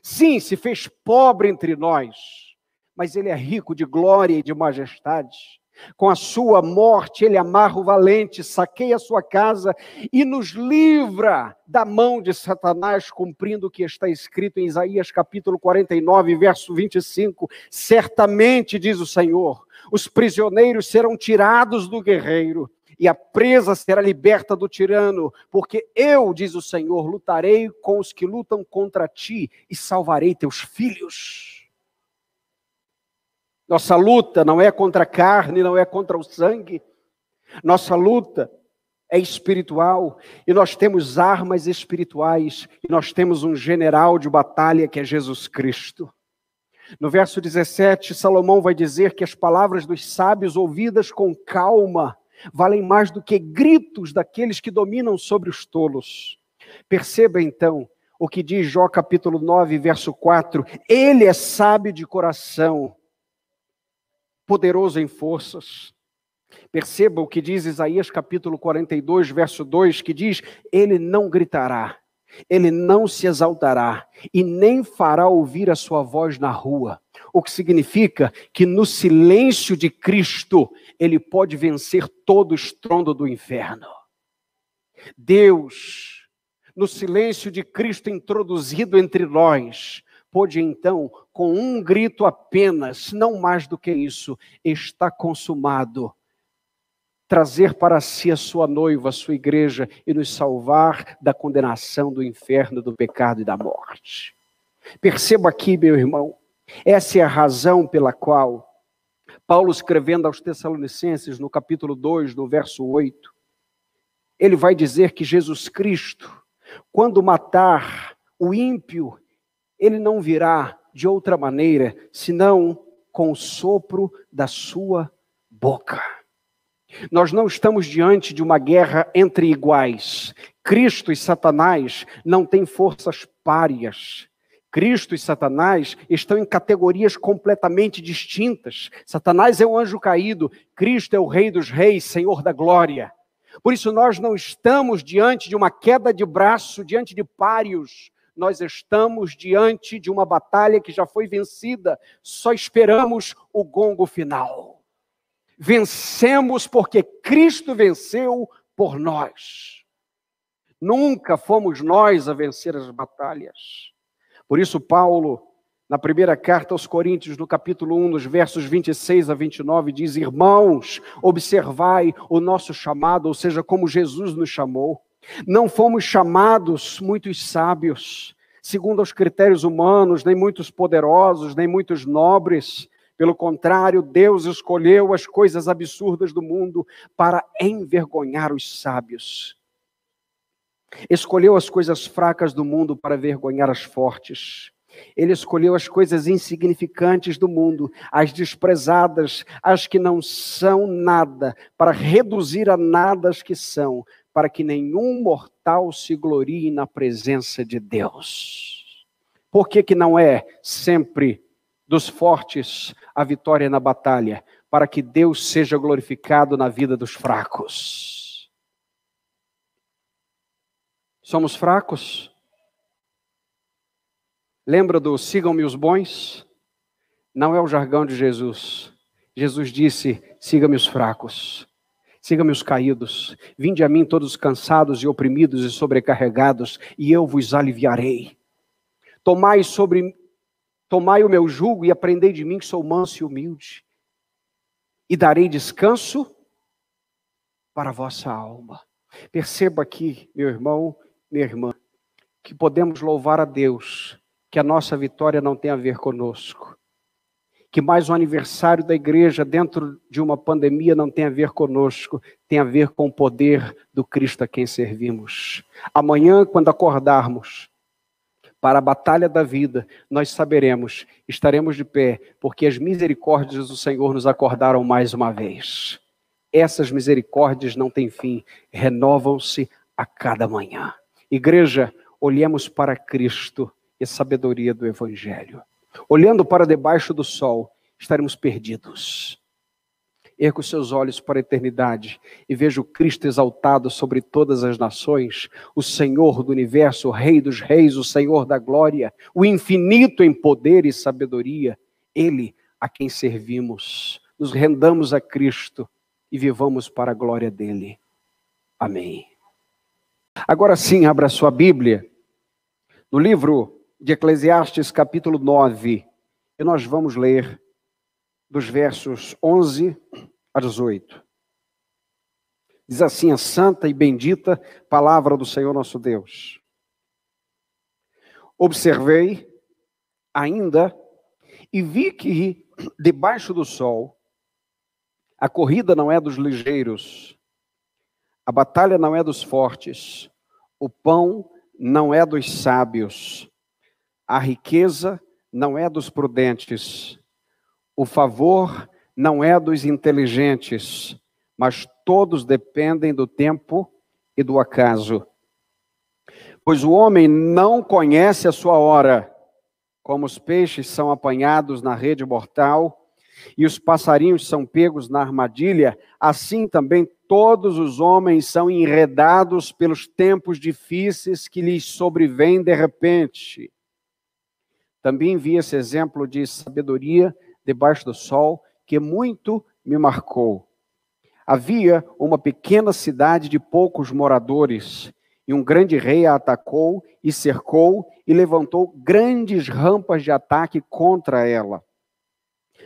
S1: Sim, se fez pobre entre nós, mas ele é rico de glória e de majestade. Com a sua morte, ele amarra o valente, saqueia a sua casa e nos livra da mão de Satanás, cumprindo o que está escrito em Isaías capítulo 49, verso 25. Certamente, diz o Senhor, os prisioneiros serão tirados do guerreiro e a presa será liberta do tirano, porque eu, diz o Senhor, lutarei com os que lutam contra ti e salvarei teus filhos. Nossa luta não é contra a carne, não é contra o sangue. Nossa luta é espiritual e nós temos armas espirituais e nós temos um general de batalha que é Jesus Cristo. No verso 17, Salomão vai dizer que as palavras dos sábios ouvidas com calma valem mais do que gritos daqueles que dominam sobre os tolos. Perceba então o que diz Jó capítulo 9, verso 4: Ele é sábio de coração poderoso em forças. Perceba o que diz Isaías capítulo 42, verso 2, que diz: Ele não gritará, ele não se exaltará e nem fará ouvir a sua voz na rua. O que significa que no silêncio de Cristo ele pode vencer todo o estrondo do inferno. Deus, no silêncio de Cristo introduzido entre nós, pôde então, com um grito apenas, não mais do que isso, está consumado, trazer para si a sua noiva, a sua igreja e nos salvar da condenação do inferno, do pecado e da morte. Perceba aqui, meu irmão, essa é a razão pela qual Paulo, escrevendo aos Tessalonicenses, no capítulo 2, no verso 8, ele vai dizer que Jesus Cristo, quando matar o ímpio ele não virá de outra maneira senão com o sopro da sua boca. Nós não estamos diante de uma guerra entre iguais. Cristo e Satanás não têm forças párias. Cristo e Satanás estão em categorias completamente distintas. Satanás é o anjo caído, Cristo é o Rei dos Reis, Senhor da glória. Por isso, nós não estamos diante de uma queda de braço, diante de páreos, nós estamos diante de uma batalha que já foi vencida, só esperamos o gongo final. Vencemos porque Cristo venceu por nós. Nunca fomos nós a vencer as batalhas. Por isso, Paulo, na primeira carta aos Coríntios, no capítulo 1, nos versos 26 a 29, diz: Irmãos, observai o nosso chamado, ou seja, como Jesus nos chamou. Não fomos chamados muitos sábios, segundo os critérios humanos, nem muitos poderosos, nem muitos nobres. Pelo contrário, Deus escolheu as coisas absurdas do mundo para envergonhar os sábios. Escolheu as coisas fracas do mundo para vergonhar as fortes. Ele escolheu as coisas insignificantes do mundo, as desprezadas, as que não são nada, para reduzir a nada as que são, para que nenhum mortal se glorie na presença de Deus. Por que, que não é sempre dos fortes a vitória na batalha? Para que Deus seja glorificado na vida dos fracos. Somos fracos? Lembra do sigam-me os bons? Não é o jargão de Jesus. Jesus disse: siga-me os fracos. Siga-me os caídos, vinde a mim todos os cansados e oprimidos e sobrecarregados, e eu vos aliviarei. Tomai sobre tomai o meu jugo e aprendei de mim que sou manso e humilde, e darei descanso para a vossa alma. Perceba aqui, meu irmão, minha irmã, que podemos louvar a Deus, que a nossa vitória não tem a ver conosco que mais um aniversário da igreja dentro de uma pandemia não tem a ver conosco, tem a ver com o poder do Cristo a quem servimos. Amanhã, quando acordarmos para a batalha da vida, nós saberemos, estaremos de pé, porque as misericórdias do Senhor nos acordaram mais uma vez. Essas misericórdias não têm fim, renovam-se a cada manhã. Igreja, olhemos para Cristo e a sabedoria do Evangelho. Olhando para debaixo do sol, estaremos perdidos. Erga os seus olhos para a eternidade e veja o Cristo exaltado sobre todas as nações, o Senhor do universo, o Rei dos reis, o Senhor da glória, o infinito em poder e sabedoria. Ele a quem servimos, nos rendamos a Cristo e vivamos para a glória dele. Amém. Agora sim, abra sua Bíblia no livro de Eclesiastes, capítulo 9, e nós vamos ler dos versos 11 a 18. Diz assim a santa e bendita palavra do Senhor nosso Deus. Observei ainda e vi que debaixo do sol a corrida não é dos ligeiros, a batalha não é dos fortes, o pão não é dos sábios, a riqueza não é dos prudentes, o favor não é dos inteligentes, mas todos dependem do tempo e do acaso. Pois o homem não conhece a sua hora, como os peixes são apanhados na rede mortal e os passarinhos são pegos na armadilha, assim também todos os homens são enredados pelos tempos difíceis que lhes sobrevêm de repente. Também vi esse exemplo de sabedoria debaixo do sol que muito me marcou. Havia uma pequena cidade de poucos moradores, e um grande rei a atacou e cercou e levantou grandes rampas de ataque contra ela.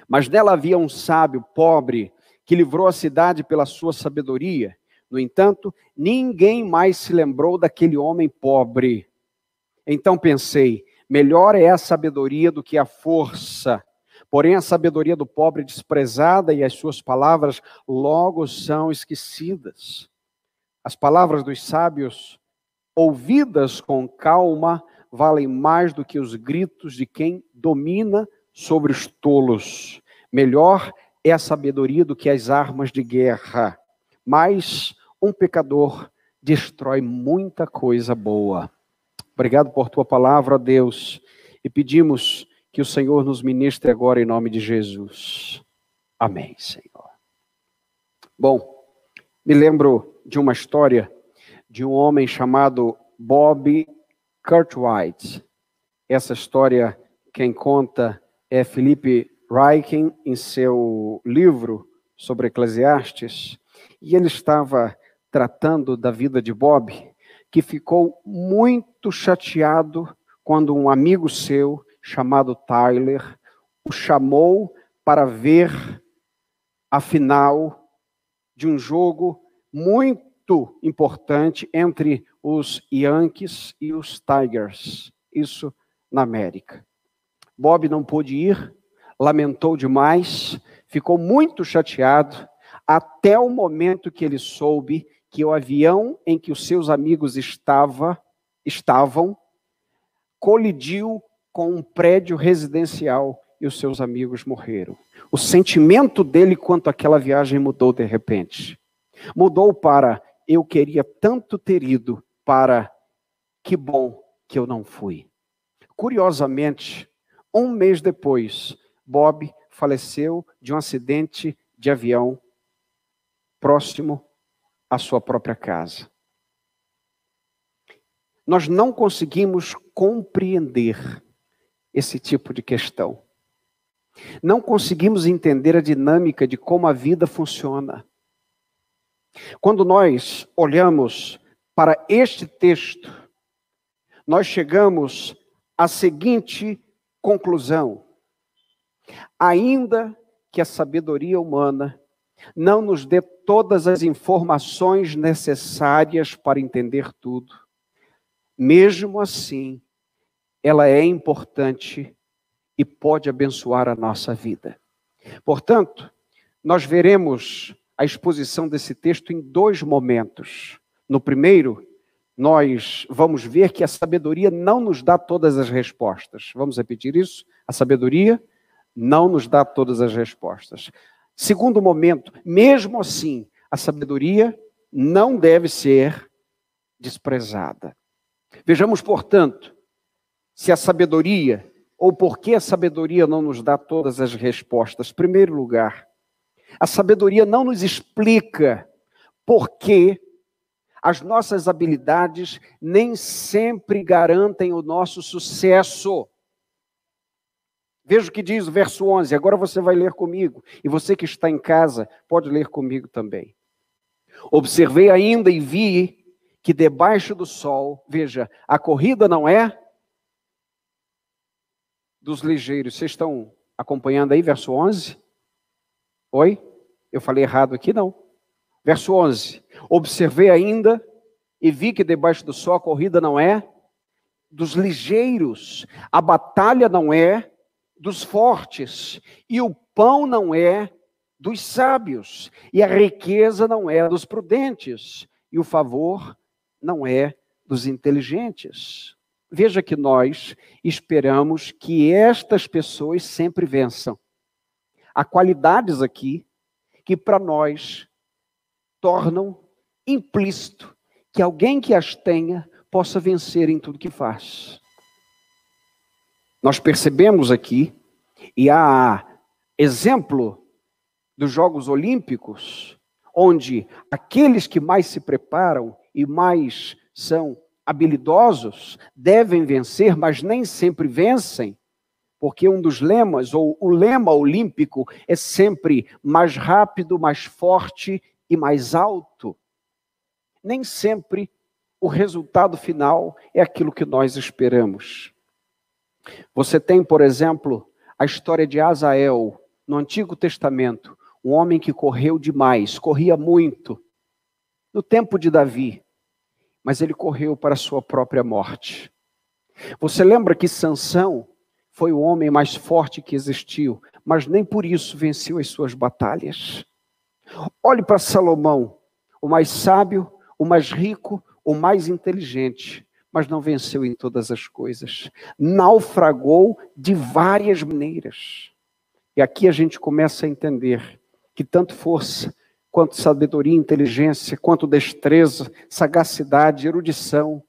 S1: Mas nela havia um sábio pobre que livrou a cidade pela sua sabedoria. No entanto, ninguém mais se lembrou daquele homem pobre. Então pensei: melhor é a sabedoria do que a força. Porém, a sabedoria do pobre é desprezada e as suas palavras logo são esquecidas. As palavras dos sábios, ouvidas com calma, valem mais do que os gritos de quem domina sobre os tolos. Melhor é a sabedoria do que as armas de guerra. Mas um pecador destrói muita coisa boa. Obrigado por tua palavra, Deus, e pedimos que o Senhor nos ministre agora em nome de Jesus. Amém, Senhor. Bom, me lembro de uma história de um homem chamado Bob Cartwright. Essa história, quem conta é Felipe Reichen, em seu livro sobre Eclesiastes, e ele estava tratando da vida de Bob, que ficou muito chateado quando um amigo seu chamado Tyler, o chamou para ver a final de um jogo muito importante entre os Yankees e os Tigers, isso na América. Bob não pôde ir, lamentou demais, ficou muito chateado, até o momento que ele soube que o avião em que os seus amigos estava, estavam colidiu com um prédio residencial e os seus amigos morreram. O sentimento dele quanto àquela viagem mudou de repente. Mudou para eu queria tanto ter ido para que bom que eu não fui. Curiosamente, um mês depois, Bob faleceu de um acidente de avião próximo à sua própria casa. Nós não conseguimos compreender esse tipo de questão. Não conseguimos entender a dinâmica de como a vida funciona. Quando nós olhamos para este texto, nós chegamos à seguinte conclusão: ainda que a sabedoria humana não nos dê todas as informações necessárias para entender tudo, mesmo assim, ela é importante e pode abençoar a nossa vida. Portanto, nós veremos a exposição desse texto em dois momentos. No primeiro, nós vamos ver que a sabedoria não nos dá todas as respostas. Vamos repetir isso? A sabedoria não nos dá todas as respostas. Segundo momento, mesmo assim, a sabedoria não deve ser desprezada. Vejamos, portanto, se a sabedoria, ou por que a sabedoria não nos dá todas as respostas. Primeiro lugar, a sabedoria não nos explica por que as nossas habilidades nem sempre garantem o nosso sucesso. Veja o que diz o verso 11. Agora você vai ler comigo. E você que está em casa, pode ler comigo também. Observei ainda e vi que debaixo do sol, veja, a corrida não é dos ligeiros. Vocês estão acompanhando aí, verso 11? Oi? Eu falei errado aqui? Não. Verso 11. Observei ainda e vi que debaixo do sol a corrida não é dos ligeiros, a batalha não é dos fortes, e o pão não é dos sábios, e a riqueza não é dos prudentes, e o favor não é dos inteligentes. Veja que nós esperamos que estas pessoas sempre vençam. Há qualidades aqui que para nós tornam implícito que alguém que as tenha possa vencer em tudo que faz. Nós percebemos aqui, e há exemplo dos Jogos Olímpicos, onde aqueles que mais se preparam e mais são habilidosos devem vencer, mas nem sempre vencem, porque um dos lemas, ou o lema olímpico, é sempre mais rápido, mais forte e mais alto. Nem sempre o resultado final é aquilo que nós esperamos. Você tem, por exemplo, a história de Azael, no Antigo Testamento, um homem que correu demais, corria muito, no tempo de Davi, mas ele correu para a sua própria morte. Você lembra que Sansão foi o homem mais forte que existiu, mas nem por isso venceu as suas batalhas. Olhe para Salomão, o mais sábio, o mais rico, o mais inteligente, mas não venceu em todas as coisas. Naufragou de várias maneiras. E aqui a gente começa a entender que tanto força, quanto sabedoria, inteligência, quanto destreza, sagacidade, erudição,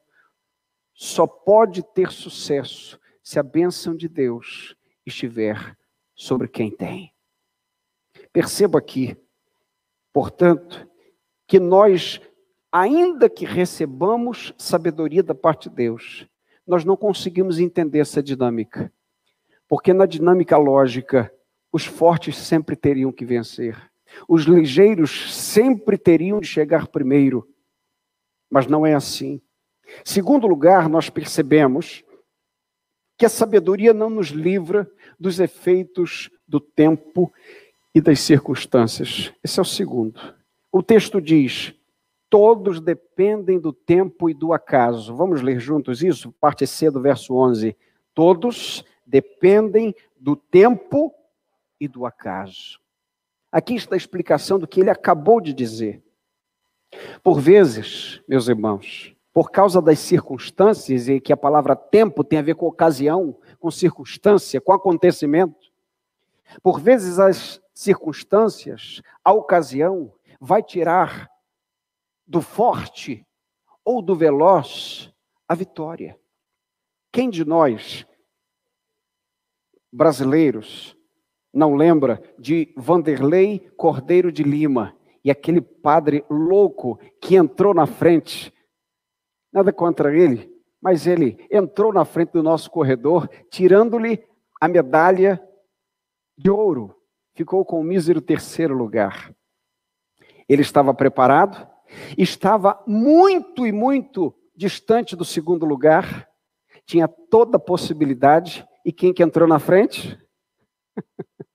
S1: só pode ter sucesso se a bênção de Deus estiver sobre quem tem. Perceba aqui, portanto, que nós ainda que recebamos sabedoria da parte de Deus, nós não conseguimos entender essa dinâmica. Porque na dinâmica lógica, os fortes sempre teriam que vencer. Os ligeiros sempre teriam de chegar primeiro. Mas não é assim. Segundo lugar, nós percebemos que a sabedoria não nos livra dos efeitos do tempo e das circunstâncias. Esse é o segundo. O texto diz: todos dependem do tempo e do acaso. Vamos ler juntos isso? Parte C do verso 11. Todos dependem do tempo e do acaso. Aqui está a explicação do que ele acabou de dizer. Por vezes, meus irmãos, por causa das circunstâncias, e que a palavra tempo tem a ver com ocasião, com circunstância, com acontecimento, por vezes as circunstâncias, a ocasião, vai tirar do forte ou do veloz a vitória. Quem de nós, brasileiros, não lembra de Vanderlei Cordeiro de Lima e aquele padre louco que entrou na frente? Nada contra ele, mas ele entrou na frente do nosso corredor, tirando-lhe a medalha de ouro. Ficou com o mísero terceiro lugar. Ele estava preparado, Estava muito e muito distante do segundo lugar, tinha toda a possibilidade, e quem que entrou na frente?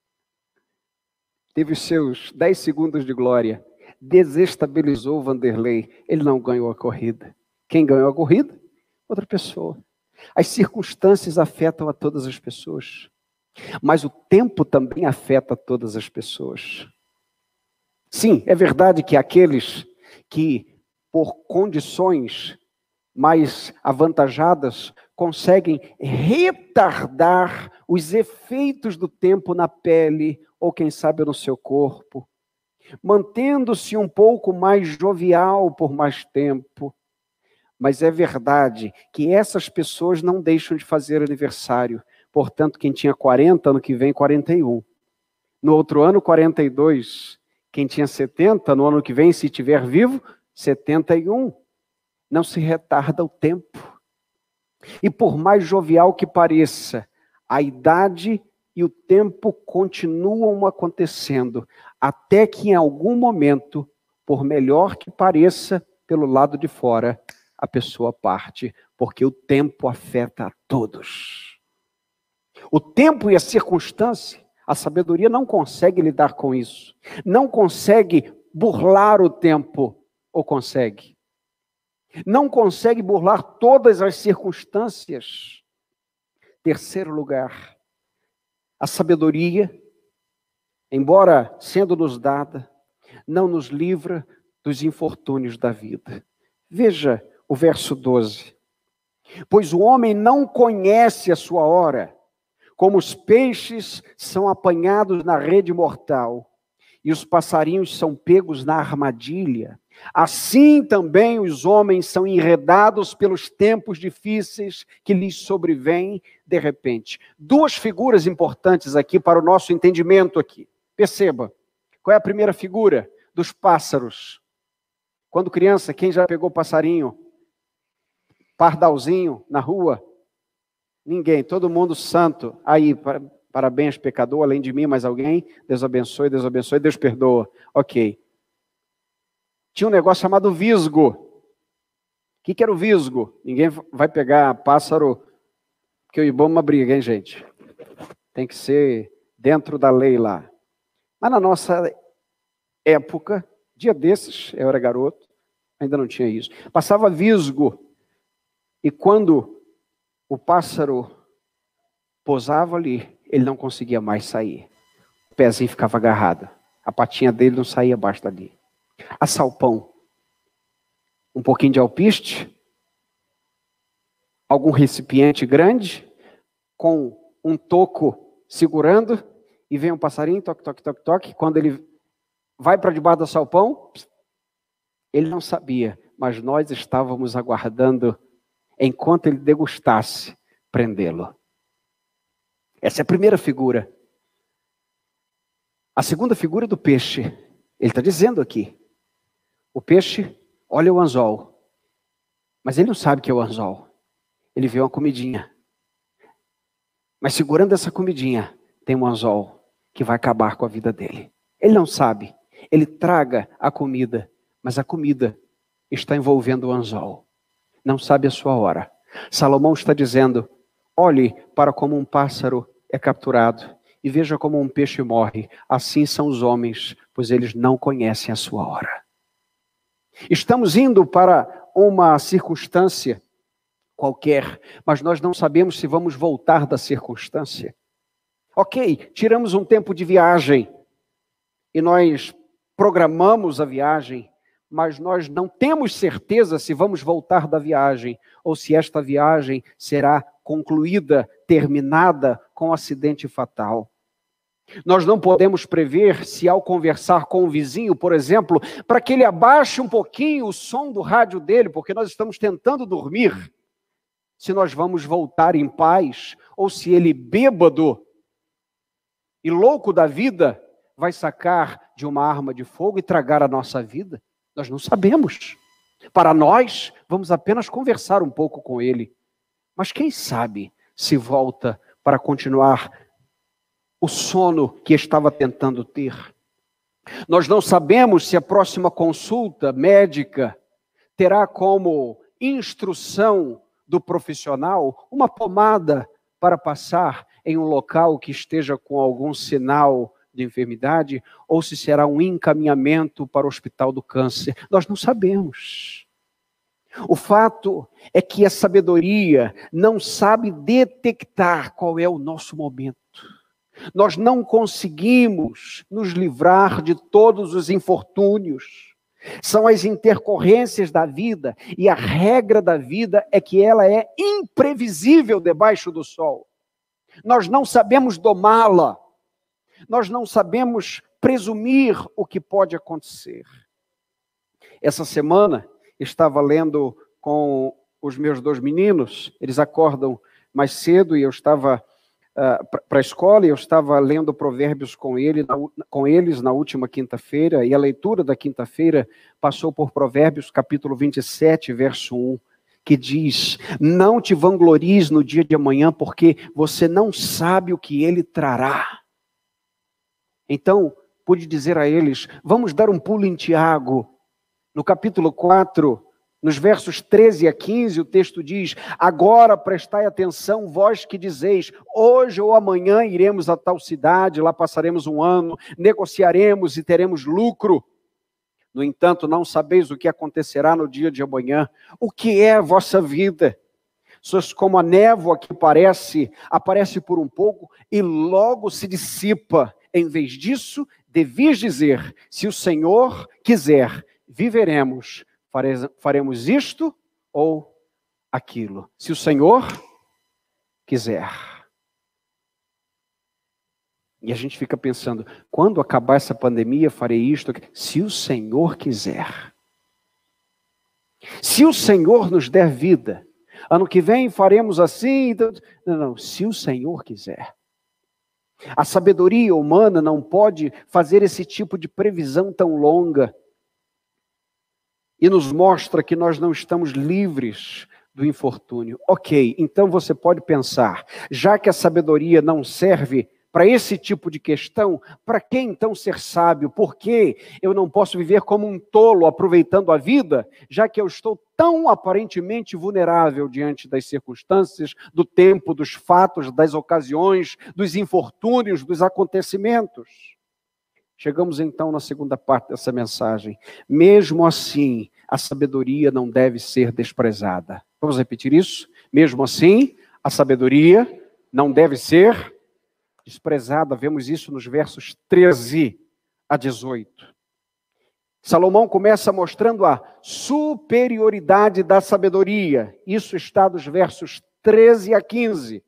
S1: Teve os seus 10 segundos de glória, desestabilizou o Vanderlei, ele não ganhou a corrida. Quem ganhou a corrida? Outra pessoa. As circunstâncias afetam a todas as pessoas, mas o tempo também afeta todas as pessoas. Sim, é verdade que aqueles que, por condições mais avantajadas, conseguem retardar os efeitos do tempo na pele ou, quem sabe, no seu corpo, mantendo-se um pouco mais jovial por mais tempo. Mas é verdade que essas pessoas não deixam de fazer aniversário. Portanto, quem tinha 40, ano que vem, 41. No outro ano, 42. Quem tinha 70, no ano que vem, se estiver vivo, 71. Não se retarda o tempo. E por mais jovial que pareça, a idade e o tempo continuam acontecendo, até que em algum momento, por melhor que pareça, pelo lado de fora, a pessoa parte, porque o tempo afeta a todos. O tempo e a circunstância, a sabedoria não consegue lidar com isso, não consegue burlar o tempo, ou consegue? Não consegue burlar todas as circunstâncias. Terceiro lugar, a sabedoria, embora sendo nos dada, não nos livra dos infortúnios da vida. Veja o verso 12. Pois o homem não conhece a sua hora, como os peixes são apanhados na rede mortal, e os passarinhos são pegos na armadilha. Assim também os homens são enredados pelos tempos difíceis que lhes sobrevêm de repente. Duas figuras importantes aqui para o nosso entendimento aqui. Perceba, qual é a primeira figura? Dos pássaros. Quando criança, quem já pegou passarinho? Pardalzinho na rua? Ninguém, todo mundo santo. Aí, parabéns, pecador, além de mim, mais alguém? Deus abençoe, Deus abençoe, Deus perdoa. Ok tinha um negócio chamado visgo. O que, que era o visgo? Ninguém vai pegar pássaro, porque o Ibama briga, hein, gente? Tem que ser dentro da lei lá. Mas na nossa época, dia desses, eu era garoto, ainda não tinha isso. Passava visgo. E quando o pássaro posava ali, ele não conseguia mais sair. O pezinho ficava agarrado. A patinha dele não saía abaixo dali a salpão, um pouquinho de alpiste, algum recipiente grande, com um toco segurando, e vem um passarinho, toque, toque, toque, toque. Quando ele vai para debaixo do salpão, ele não sabia, mas nós estávamos aguardando, enquanto ele degustasse, prendê-lo. Essa é a primeira figura. A segunda figura é do peixe. Ele está dizendo aqui: o peixe olha o anzol, mas ele não sabe que é o anzol. Ele vê uma comidinha. Mas segurando essa comidinha, tem um anzol que vai acabar com a vida dele. Ele não sabe. Ele traga a comida, mas a comida está envolvendo o anzol. Não sabe a sua hora. Salomão está dizendo: olhe para como um pássaro é capturado e veja como um peixe morre. Assim são os homens, pois eles não conhecem a sua hora. Estamos indo para uma circunstância qualquer, mas nós não sabemos se vamos voltar da circunstância. Ok, tiramos um tempo de viagem e nós programamos a viagem, mas nós não temos certeza se vamos voltar da viagem ou se esta viagem será concluída, terminada com um acidente fatal. Nós não podemos prever se, ao conversar com o vizinho, por exemplo, para que ele abaixe um pouquinho o som do rádio dele, porque nós estamos tentando dormir, se nós vamos voltar em paz, ou se ele, bêbado e louco da vida, vai sacar de uma arma de fogo e tragar a nossa vida. Nós não sabemos. Para nós, vamos apenas conversar um pouco com ele. Mas quem sabe se volta para continuar o sono que estava tentando ter. Nós não sabemos se a próxima consulta médica terá como instrução do profissional uma pomada para passar em um local que esteja com algum sinal de enfermidade ou se será um encaminhamento para o hospital do câncer. Nós não sabemos. O fato é que a sabedoria não sabe detectar qual é o nosso momento. Nós não conseguimos nos livrar de todos os infortúnios. São as intercorrências da vida, e a regra da vida é que ela é imprevisível debaixo do sol. Nós não sabemos domá-la, nós não sabemos presumir o que pode acontecer. Essa semana estava lendo com os meus dois meninos, eles acordam mais cedo e eu estava uh, ah, para a escola, e eu estava lendo provérbios com, ele, na, com eles na última quinta-feira, e a leitura da quinta-feira passou por provérbios capítulo 27, verso 1, que diz: Não te vanglories no dia de amanhã, porque você não sabe o que ele trará. Então, pude dizer a eles: Vamos dar um pulo em Tiago, no capítulo 4, nos versos 13 a 15, o texto diz: Agora prestai atenção, vós que dizeis, hoje ou amanhã iremos a tal cidade, lá passaremos um ano, negociaremos e teremos lucro. No entanto, não sabeis o que acontecerá no dia de amanhã. O que é a vossa vida? Sois como a névoa que parece, aparece por um pouco e logo se dissipa. Em vez disso, devias dizer: se o Senhor quiser, viveremos, faremos isto ou aquilo. Se o Senhor quiser. E a gente fica pensando, quando acabar essa pandemia, farei isto. Se o Senhor quiser. Se o Senhor nos der vida, ano que vem faremos assim. Então, não, não, se o Senhor quiser. A sabedoria humana não pode fazer esse tipo de previsão tão longa. E nos mostra que nós não estamos livres do infortúnio. Ok, então você pode pensar, já que a sabedoria não serve para esse tipo de questão, para que então ser sábio? Por que eu não posso viver como um tolo aproveitando a vida, já que eu estou tão aparentemente vulnerável diante das circunstâncias, do tempo, dos fatos, das ocasiões, dos infortúnios, dos acontecimentos? Chegamos então na segunda parte dessa mensagem. Mesmo assim, a sabedoria não deve ser desprezada. Vamos repetir isso? Mesmo assim, a sabedoria não deve ser desprezada. Vemos isso nos versos 13 a 18. Salomão começa mostrando a superioridade da sabedoria. Isso está dos versos 13 a 15.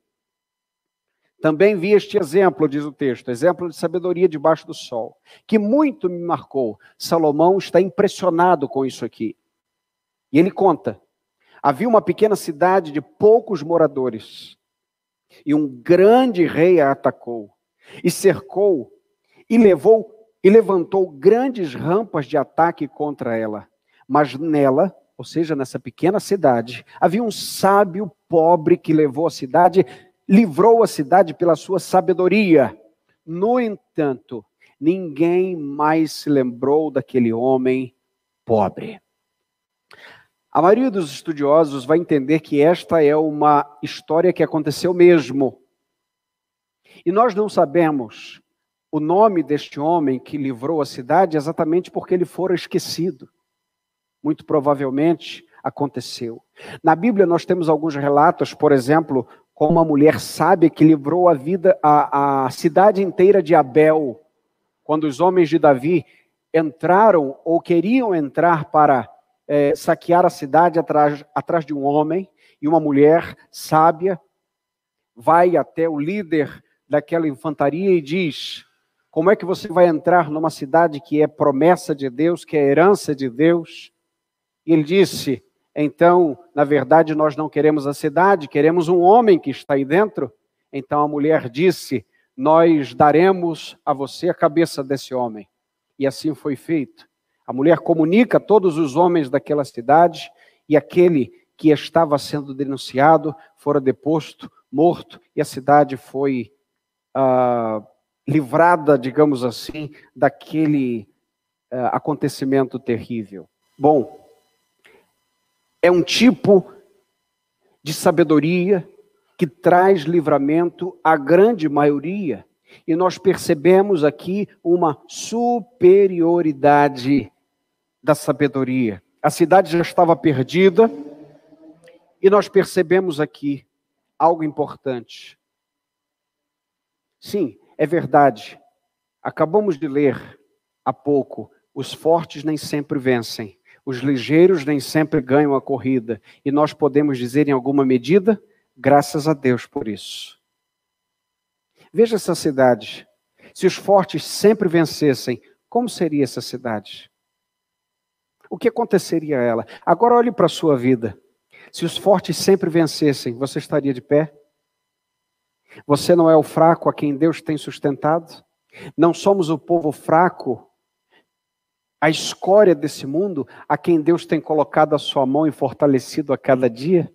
S1: Também vi este exemplo, diz o texto, exemplo de sabedoria debaixo do sol, que muito me marcou. Salomão está impressionado com isso aqui. E ele conta: havia uma pequena cidade de poucos moradores, e um grande rei a atacou, e cercou, e levou e levantou grandes rampas de ataque contra ela. Mas nela, ou seja, nessa pequena cidade, havia um sábio pobre que levou a cidade, livrou a cidade pela sua sabedoria. No entanto, ninguém mais se lembrou daquele homem pobre. A maioria dos estudiosos vai entender que esta é uma história que aconteceu mesmo. E nós não sabemos o nome deste homem que livrou a cidade exatamente porque ele fora esquecido. Muito provavelmente aconteceu. Na Bíblia nós temos alguns relatos, por exemplo, com uma mulher sábia que livrou a vida, a, a cidade inteira de Abel, quando os homens de Davi entraram ou queriam entrar para é, saquear a cidade atrás, atrás de um homem e uma mulher sábia vai até o líder daquela infantaria e diz: Como é que você vai entrar numa cidade que é promessa de Deus, que é herança de Deus? E ele disse: Então, na verdade, nós não queremos a cidade, queremos um homem que está aí dentro. Então a mulher disse: Nós daremos a você a cabeça desse homem. E assim foi feito. A mulher comunica a todos os homens daquela cidade e aquele que estava sendo denunciado fora deposto, morto, e a cidade foi ah, livrada, digamos assim, daquele ah, acontecimento terrível. Bom, é um tipo de sabedoria que traz livramento à grande maioria. E nós percebemos aqui uma superioridade da sabedoria. A cidade já estava perdida e nós percebemos aqui algo importante. Sim, é verdade. Acabamos de ler há pouco: os fortes nem sempre vencem, os ligeiros nem sempre ganham a corrida. E nós podemos dizer, em alguma medida, graças a Deus por isso. Veja essa cidade. Se os fortes sempre vencessem, como seria essa cidade? O que aconteceria a ela? Agora olhe para a sua vida. Se os fortes sempre vencessem, você estaria de pé? Você não é o fraco a quem Deus tem sustentado? Não somos o povo fraco a escória desse mundo, a quem Deus tem colocado a sua mão e fortalecido a cada dia?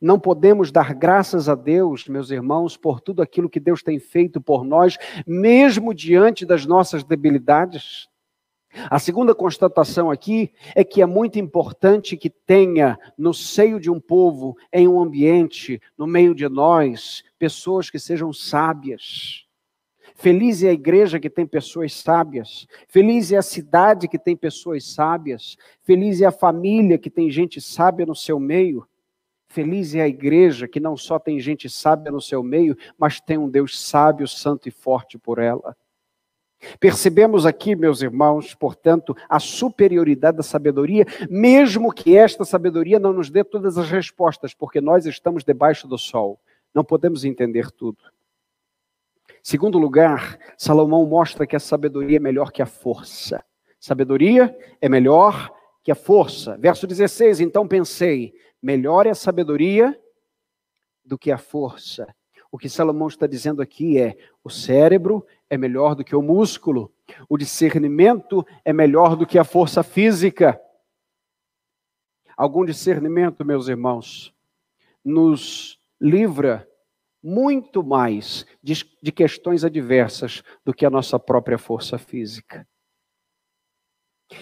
S1: Não podemos dar graças a Deus, meus irmãos, por tudo aquilo que Deus tem feito por nós, mesmo diante das nossas debilidades? A segunda constatação aqui é que é muito importante que tenha no seio de um povo, em um ambiente, no meio de nós, pessoas que sejam sábias. Feliz é a igreja que tem pessoas sábias. Feliz é a cidade que tem pessoas sábias. Feliz é a família que tem gente sábia no seu meio. Feliz é a igreja que não só tem gente sábia no seu meio, mas tem um Deus sábio, santo e forte por ela. Percebemos aqui, meus irmãos, portanto, a superioridade da sabedoria, mesmo que esta sabedoria não nos dê todas as respostas, porque nós estamos debaixo do sol, não podemos entender tudo. Segundo lugar, Salomão mostra que a sabedoria é melhor que a força. Sabedoria é melhor que a força. Verso 16: Então pensei, Melhor é a sabedoria do que a força. O que Salomão está dizendo aqui é: o cérebro é melhor do que o músculo, o discernimento é melhor do que a força física. Algum discernimento, meus irmãos, nos livra muito mais de, de questões adversas do que a nossa própria força física.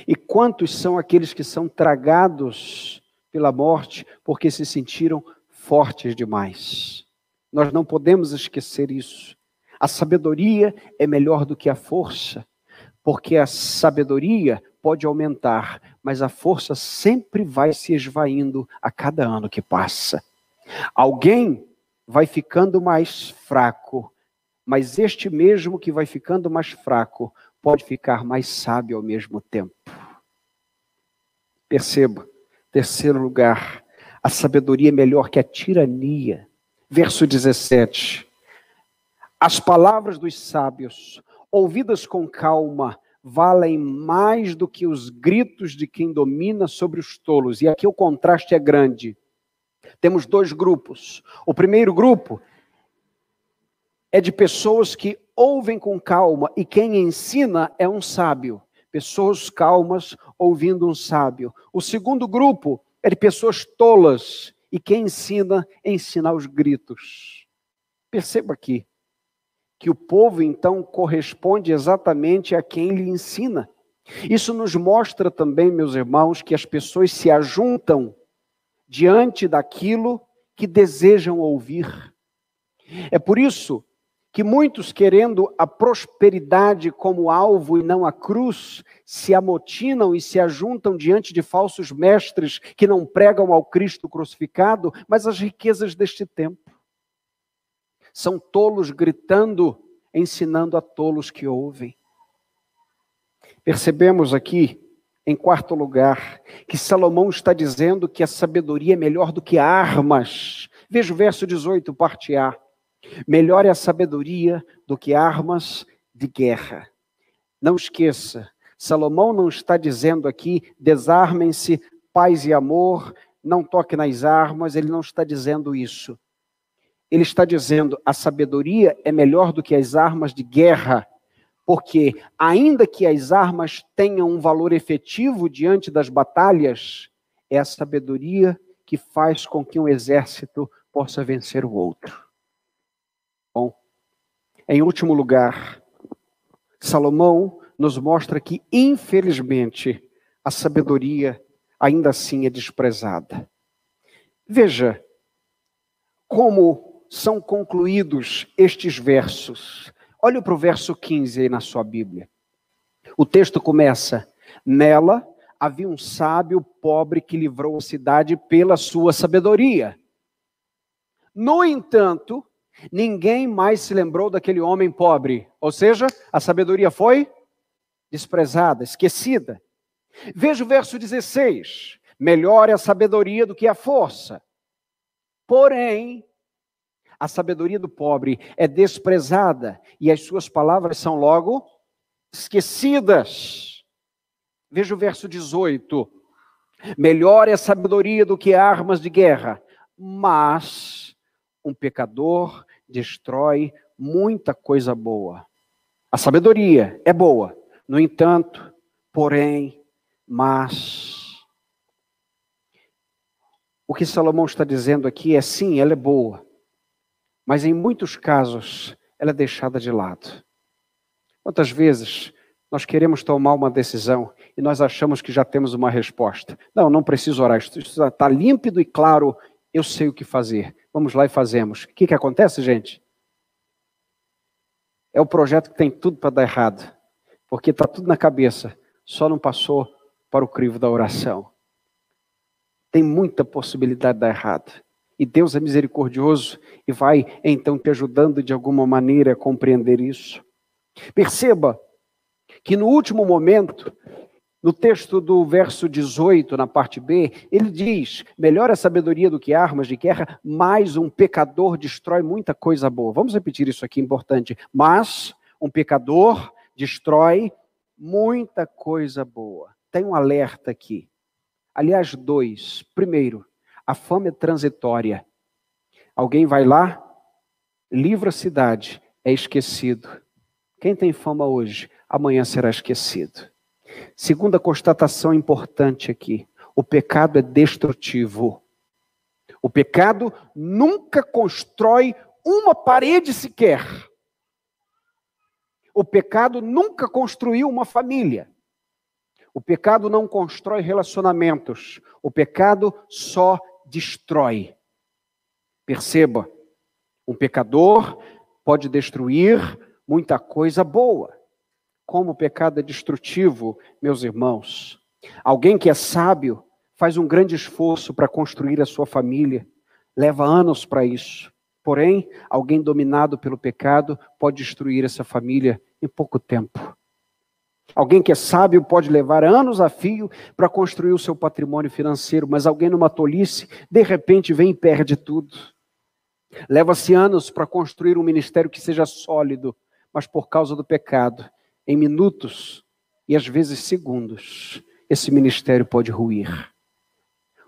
S1: E quantos são aqueles que são tragados pela morte porque se sentiram fortes demais. Nós não podemos esquecer isso. A sabedoria é melhor do que a força, porque a sabedoria pode aumentar, mas a força sempre vai se esvaindo a cada ano que passa. Alguém vai ficando mais fraco, mas este mesmo que vai ficando mais fraco pode ficar mais sábio ao mesmo tempo. Perceba, Terceiro lugar, a sabedoria é melhor que a tirania. Verso 17. As palavras dos sábios, ouvidas com calma, valem mais do que os gritos de quem domina sobre os tolos. E aqui o contraste é grande. Temos dois grupos. O primeiro grupo é de pessoas que ouvem com calma e quem ensina é um sábio pessoas calmas ouvindo um sábio. O segundo grupo é de pessoas tolas e quem ensina, ensina aos gritos. Perceba aqui que o povo então corresponde exatamente a quem lhe ensina. Isso nos mostra também, meus irmãos, que as pessoas se ajuntam diante daquilo que desejam ouvir. É por isso que muitos, querendo a prosperidade como alvo e não a cruz, se amotinam e se ajuntam diante de falsos mestres que não pregam ao Cristo crucificado, mas as riquezas deste tempo. São tolos gritando, ensinando a tolos que ouvem. Percebemos aqui, em quarto lugar, que Salomão está dizendo que a sabedoria é melhor do que armas. Veja o verso 18, parte A. Melhor é a sabedoria do que armas de guerra. Não esqueça, Salomão não está dizendo aqui desarmem-se, paz e amor, não toque nas armas, ele não está dizendo isso. Ele está dizendo a sabedoria é melhor do que as armas de guerra, porque ainda que as armas tenham um valor efetivo diante das batalhas, é a sabedoria que faz com que um exército possa vencer o outro. Bom, em último lugar, Salomão nos mostra que, infelizmente, a sabedoria ainda assim é desprezada. Veja como são concluídos estes versos. Olhe para o verso 15 aí na sua Bíblia. O texto começa: Nela havia um sábio pobre que livrou a cidade pela sua sabedoria. No entanto, Ninguém mais se lembrou daquele homem pobre, ou seja, a sabedoria foi desprezada, esquecida. Veja o verso 16: melhor é a sabedoria do que a força. Porém, a sabedoria do pobre é desprezada e as suas palavras são logo esquecidas. Veja o verso 18: melhor é a sabedoria do que armas de guerra, mas um pecador destrói muita coisa boa. A sabedoria é boa, no entanto, porém, Mas o que Salomão está dizendo aqui é sim, ela é boa, mas em muitos casos ela é deixada de lado. Quantas vezes nós queremos tomar uma decisão e nós achamos que já temos uma resposta? Não, não preciso orar, isso está límpido e claro, eu sei o que fazer. Vamos lá e fazemos. O que, que acontece, gente? É o projeto que tem tudo para dar errado, porque está tudo na cabeça, só não passou para o crivo da oração. Tem muita possibilidade de dar errado. E Deus é misericordioso e vai então te ajudando de alguma maneira a compreender isso. Perceba que no último momento, no texto do verso 18, na parte B, ele diz: melhor a sabedoria do que armas de guerra, mas um pecador destrói muita coisa boa. Vamos repetir isso aqui, importante. Mas um pecador destrói muita coisa boa. Tem um alerta aqui. Aliás, dois. Primeiro, a fama é transitória. Alguém vai lá, livra a cidade, é esquecido. Quem tem fama hoje, amanhã será esquecido. Segunda constatação importante aqui: o pecado é destrutivo. O pecado nunca constrói uma parede sequer. O pecado nunca construiu uma família. O pecado não constrói relacionamentos. O pecado só destrói. Perceba, um pecador pode destruir muita coisa boa. Como o pecado é destrutivo, meus irmãos. Alguém que é sábio faz um grande esforço para construir a sua família, leva anos para isso. Porém, alguém dominado pelo pecado pode destruir essa família em pouco tempo. Alguém que é sábio pode levar anos a fio para construir o seu patrimônio financeiro, mas alguém numa tolice, de repente vem e perde tudo. Leva-se anos para construir um ministério que seja sólido, mas por causa do pecado, em minutos e às vezes segundos, esse ministério pode ruir.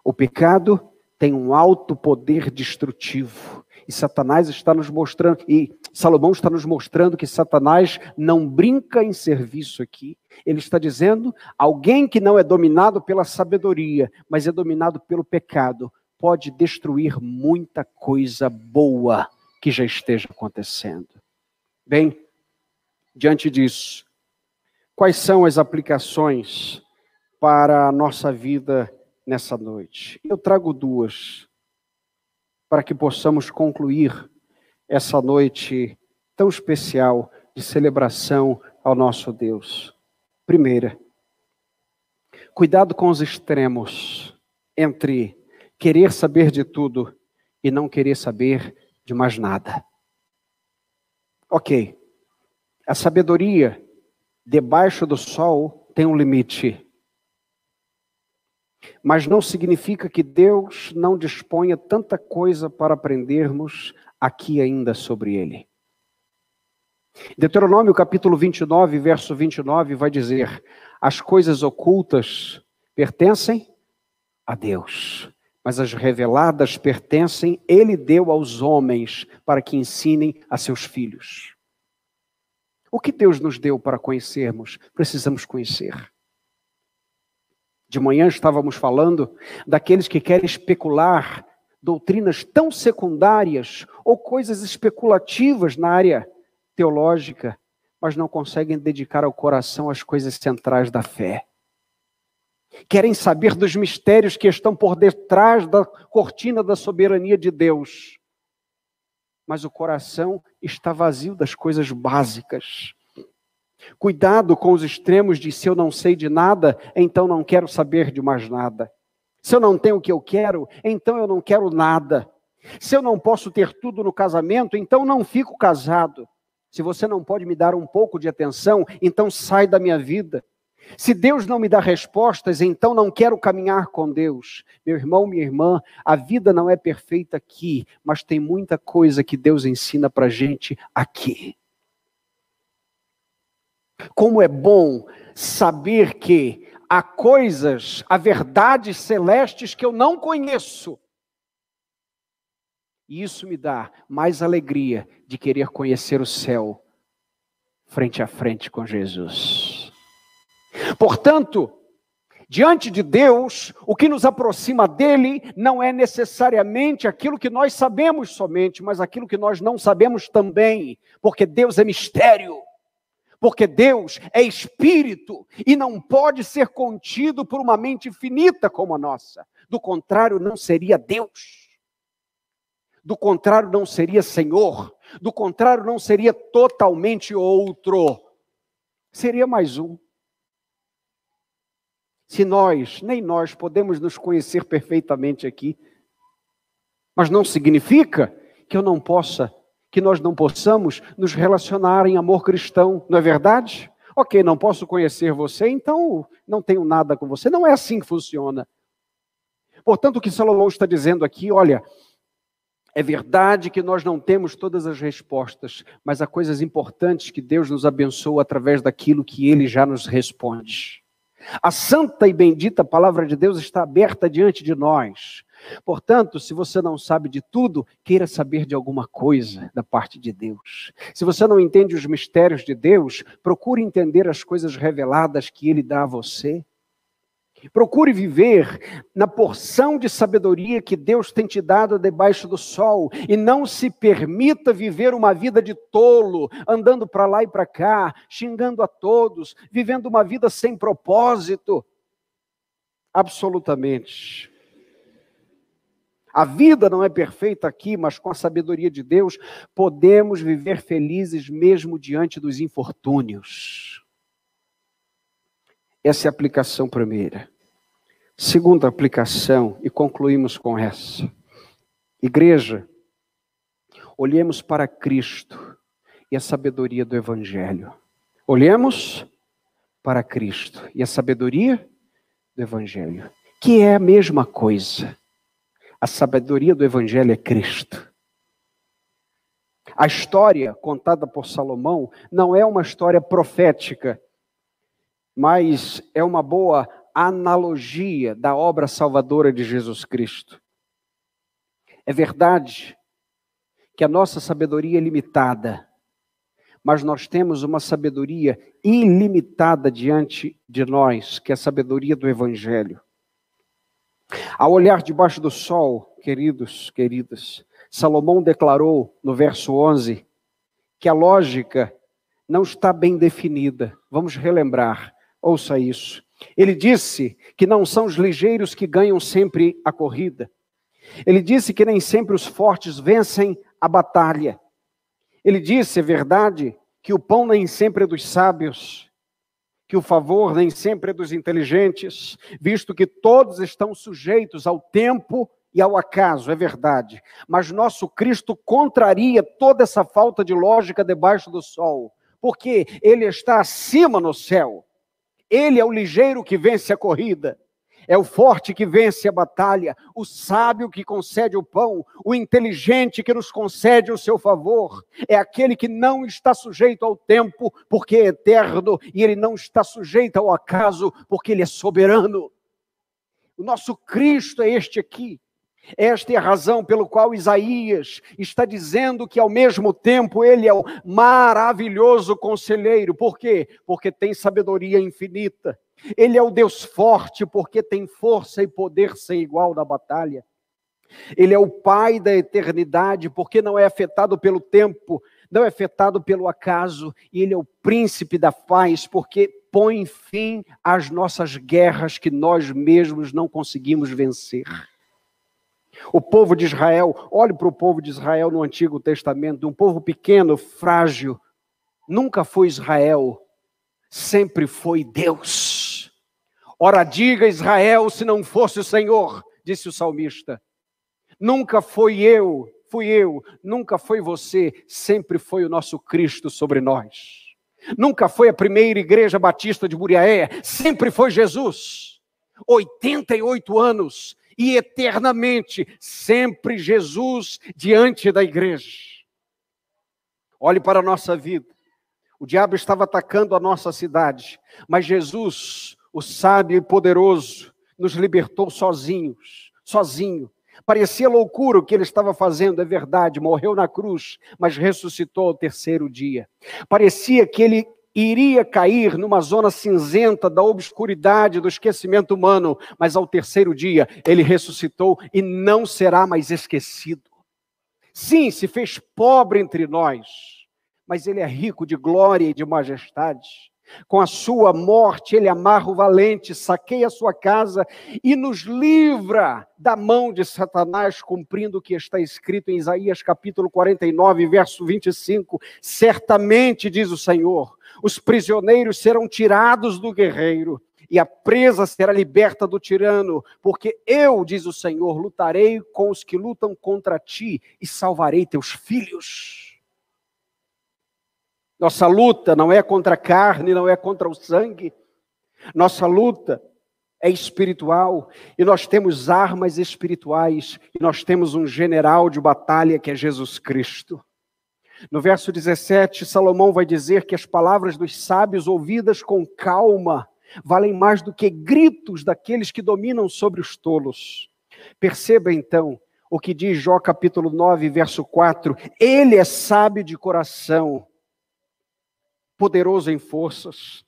S1: O pecado tem um alto poder destrutivo. E Satanás está nos mostrando, e Salomão está nos mostrando que Satanás não brinca em serviço aqui. Ele está dizendo: alguém que não é dominado pela sabedoria, mas é dominado pelo pecado, pode destruir muita coisa boa que já esteja acontecendo. Bem, diante disso, quais são as aplicações para a nossa vida nessa noite? Eu trago duas para que possamos concluir essa noite tão especial de celebração ao nosso Deus. Primeira, cuidado com os extremos entre querer saber de tudo e não querer saber de mais nada. Ok, a sabedoria debaixo do sol tem um limite. Mas não significa que Deus não disponha tanta coisa para aprendermos aqui ainda sobre ele. Deuteronômio capítulo 29, verso 29 vai dizer: As coisas ocultas pertencem a Deus, mas as reveladas pertencem, ele deu aos homens para que ensinem a seus filhos. O que Deus nos deu para conhecermos, precisamos conhecer. De manhã estávamos falando daqueles que querem especular doutrinas tão secundárias ou coisas especulativas na área teológica, mas não conseguem dedicar ao coração as coisas centrais da fé. Querem saber dos mistérios que estão por detrás da cortina da soberania de Deus, mas o coração está vazio das coisas básicas. Cuidado com os extremos de se eu não sei de nada, então não quero saber de mais nada. Se eu não tenho o que eu quero, então eu não quero nada. Se eu não posso ter tudo no casamento, então não fico casado. Se você não pode me dar um pouco de atenção, então sai da minha vida. Se Deus não me dá respostas, então não quero caminhar com Deus. Meu irmão, minha irmã, a vida não é perfeita aqui, mas tem muita coisa que Deus ensina para gente aqui. Como é bom saber que há coisas, há verdades celestes que eu não conheço. E isso me dá mais alegria de querer conhecer o céu frente a frente com Jesus. Portanto, Diante de Deus, o que nos aproxima dele não é necessariamente aquilo que nós sabemos somente, mas aquilo que nós não sabemos também, porque Deus é mistério. Porque Deus é espírito e não pode ser contido por uma mente finita como a nossa. Do contrário, não seria Deus. Do contrário, não seria Senhor. Do contrário, não seria totalmente outro. Seria mais um. Se nós, nem nós, podemos nos conhecer perfeitamente aqui, mas não significa que eu não possa, que nós não possamos nos relacionar em amor cristão, não é verdade? Ok, não posso conhecer você, então não tenho nada com você. Não é assim que funciona. Portanto, o que Salomão está dizendo aqui, olha, é verdade que nós não temos todas as respostas, mas há coisas importantes que Deus nos abençoa através daquilo que Ele já nos responde. A santa e bendita palavra de Deus está aberta diante de nós. Portanto, se você não sabe de tudo, queira saber de alguma coisa da parte de Deus. Se você não entende os mistérios de Deus, procure entender as coisas reveladas que Ele dá a você. Procure viver na porção de sabedoria que Deus tem te dado debaixo do sol e não se permita viver uma vida de tolo, andando para lá e para cá, xingando a todos, vivendo uma vida sem propósito. Absolutamente. A vida não é perfeita aqui, mas com a sabedoria de Deus podemos viver felizes mesmo diante dos infortúnios. Essa é a aplicação primeira. Segunda aplicação, e concluímos com essa. Igreja, olhemos para Cristo e a sabedoria do Evangelho. Olhemos para Cristo e a sabedoria do Evangelho, que é a mesma coisa. A sabedoria do Evangelho é Cristo. A história contada por Salomão não é uma história profética, mas é uma boa analogia da obra salvadora de Jesus Cristo. É verdade que a nossa sabedoria é limitada, mas nós temos uma sabedoria ilimitada diante de nós, que é a sabedoria do Evangelho. Ao olhar debaixo do sol, queridos, queridas, Salomão declarou no verso 11 que a lógica não está bem definida. Vamos relembrar, ouça isso. Ele disse que não são os ligeiros que ganham sempre a corrida. Ele disse que nem sempre os fortes vencem a batalha. Ele disse, é verdade, que o pão nem sempre é dos sábios, que o favor nem sempre é dos inteligentes, visto que todos estão sujeitos ao tempo e ao acaso, é verdade. Mas nosso Cristo contraria toda essa falta de lógica debaixo do sol, porque ele está acima no céu. Ele é o ligeiro que vence a corrida, é o forte que vence a batalha, o sábio que concede o pão, o inteligente que nos concede o seu favor, é aquele que não está sujeito ao tempo, porque é eterno, e ele não está sujeito ao acaso, porque ele é soberano. O nosso Cristo é este aqui. Esta é a razão pelo qual Isaías está dizendo que ao mesmo tempo ele é o maravilhoso conselheiro. Por quê? Porque tem sabedoria infinita. Ele é o Deus forte porque tem força e poder sem igual na batalha. Ele é o Pai da eternidade porque não é afetado pelo tempo, não é afetado pelo acaso, e ele é o príncipe da paz porque põe fim às nossas guerras que nós mesmos não conseguimos vencer. O povo de Israel, olhe para o povo de Israel no Antigo Testamento, um povo pequeno, frágil, nunca foi Israel, sempre foi Deus. Ora, diga Israel se não fosse o Senhor, disse o salmista. Nunca foi eu, fui eu, nunca foi você, sempre foi o nosso Cristo sobre nós. Nunca foi a primeira igreja batista de Muriaé, sempre foi Jesus. 88 anos, e eternamente, sempre Jesus diante da igreja. Olhe para a nossa vida. O diabo estava atacando a nossa cidade, mas Jesus, o sábio e poderoso, nos libertou sozinhos, sozinho. Parecia loucura o que ele estava fazendo, é verdade, morreu na cruz, mas ressuscitou ao terceiro dia. Parecia que ele iria cair numa zona cinzenta da obscuridade, do esquecimento humano, mas ao terceiro dia ele ressuscitou e não será mais esquecido. Sim, se fez pobre entre nós, mas ele é rico de glória e de majestade. Com a sua morte, ele amarra o valente, saqueia a sua casa e nos livra da mão de Satanás, cumprindo o que está escrito em Isaías capítulo 49, verso 25. Certamente, diz o Senhor, os prisioneiros serão tirados do guerreiro e a presa será liberta do tirano, porque eu, diz o Senhor, lutarei com os que lutam contra ti e salvarei teus filhos. Nossa luta não é contra a carne, não é contra o sangue. Nossa luta é espiritual e nós temos armas espirituais e nós temos um general de batalha que é Jesus Cristo. No verso 17, Salomão vai dizer que as palavras dos sábios ouvidas com calma valem mais do que gritos daqueles que dominam sobre os tolos. Perceba então o que diz Jó capítulo 9, verso 4: Ele é sábio de coração poderoso em forças.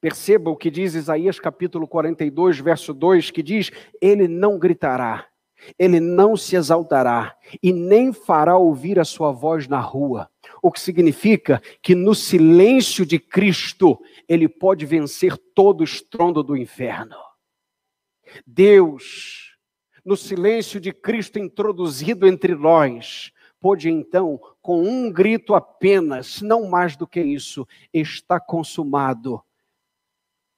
S1: Perceba o que diz Isaías capítulo 42, verso 2, que diz: Ele não gritará, ele não se exaltará e nem fará ouvir a sua voz na rua. O que significa que no silêncio de Cristo ele pode vencer todo o estrondo do inferno. Deus, no silêncio de Cristo introduzido entre nós, pôde então, com um grito apenas, não mais do que isso, está consumado,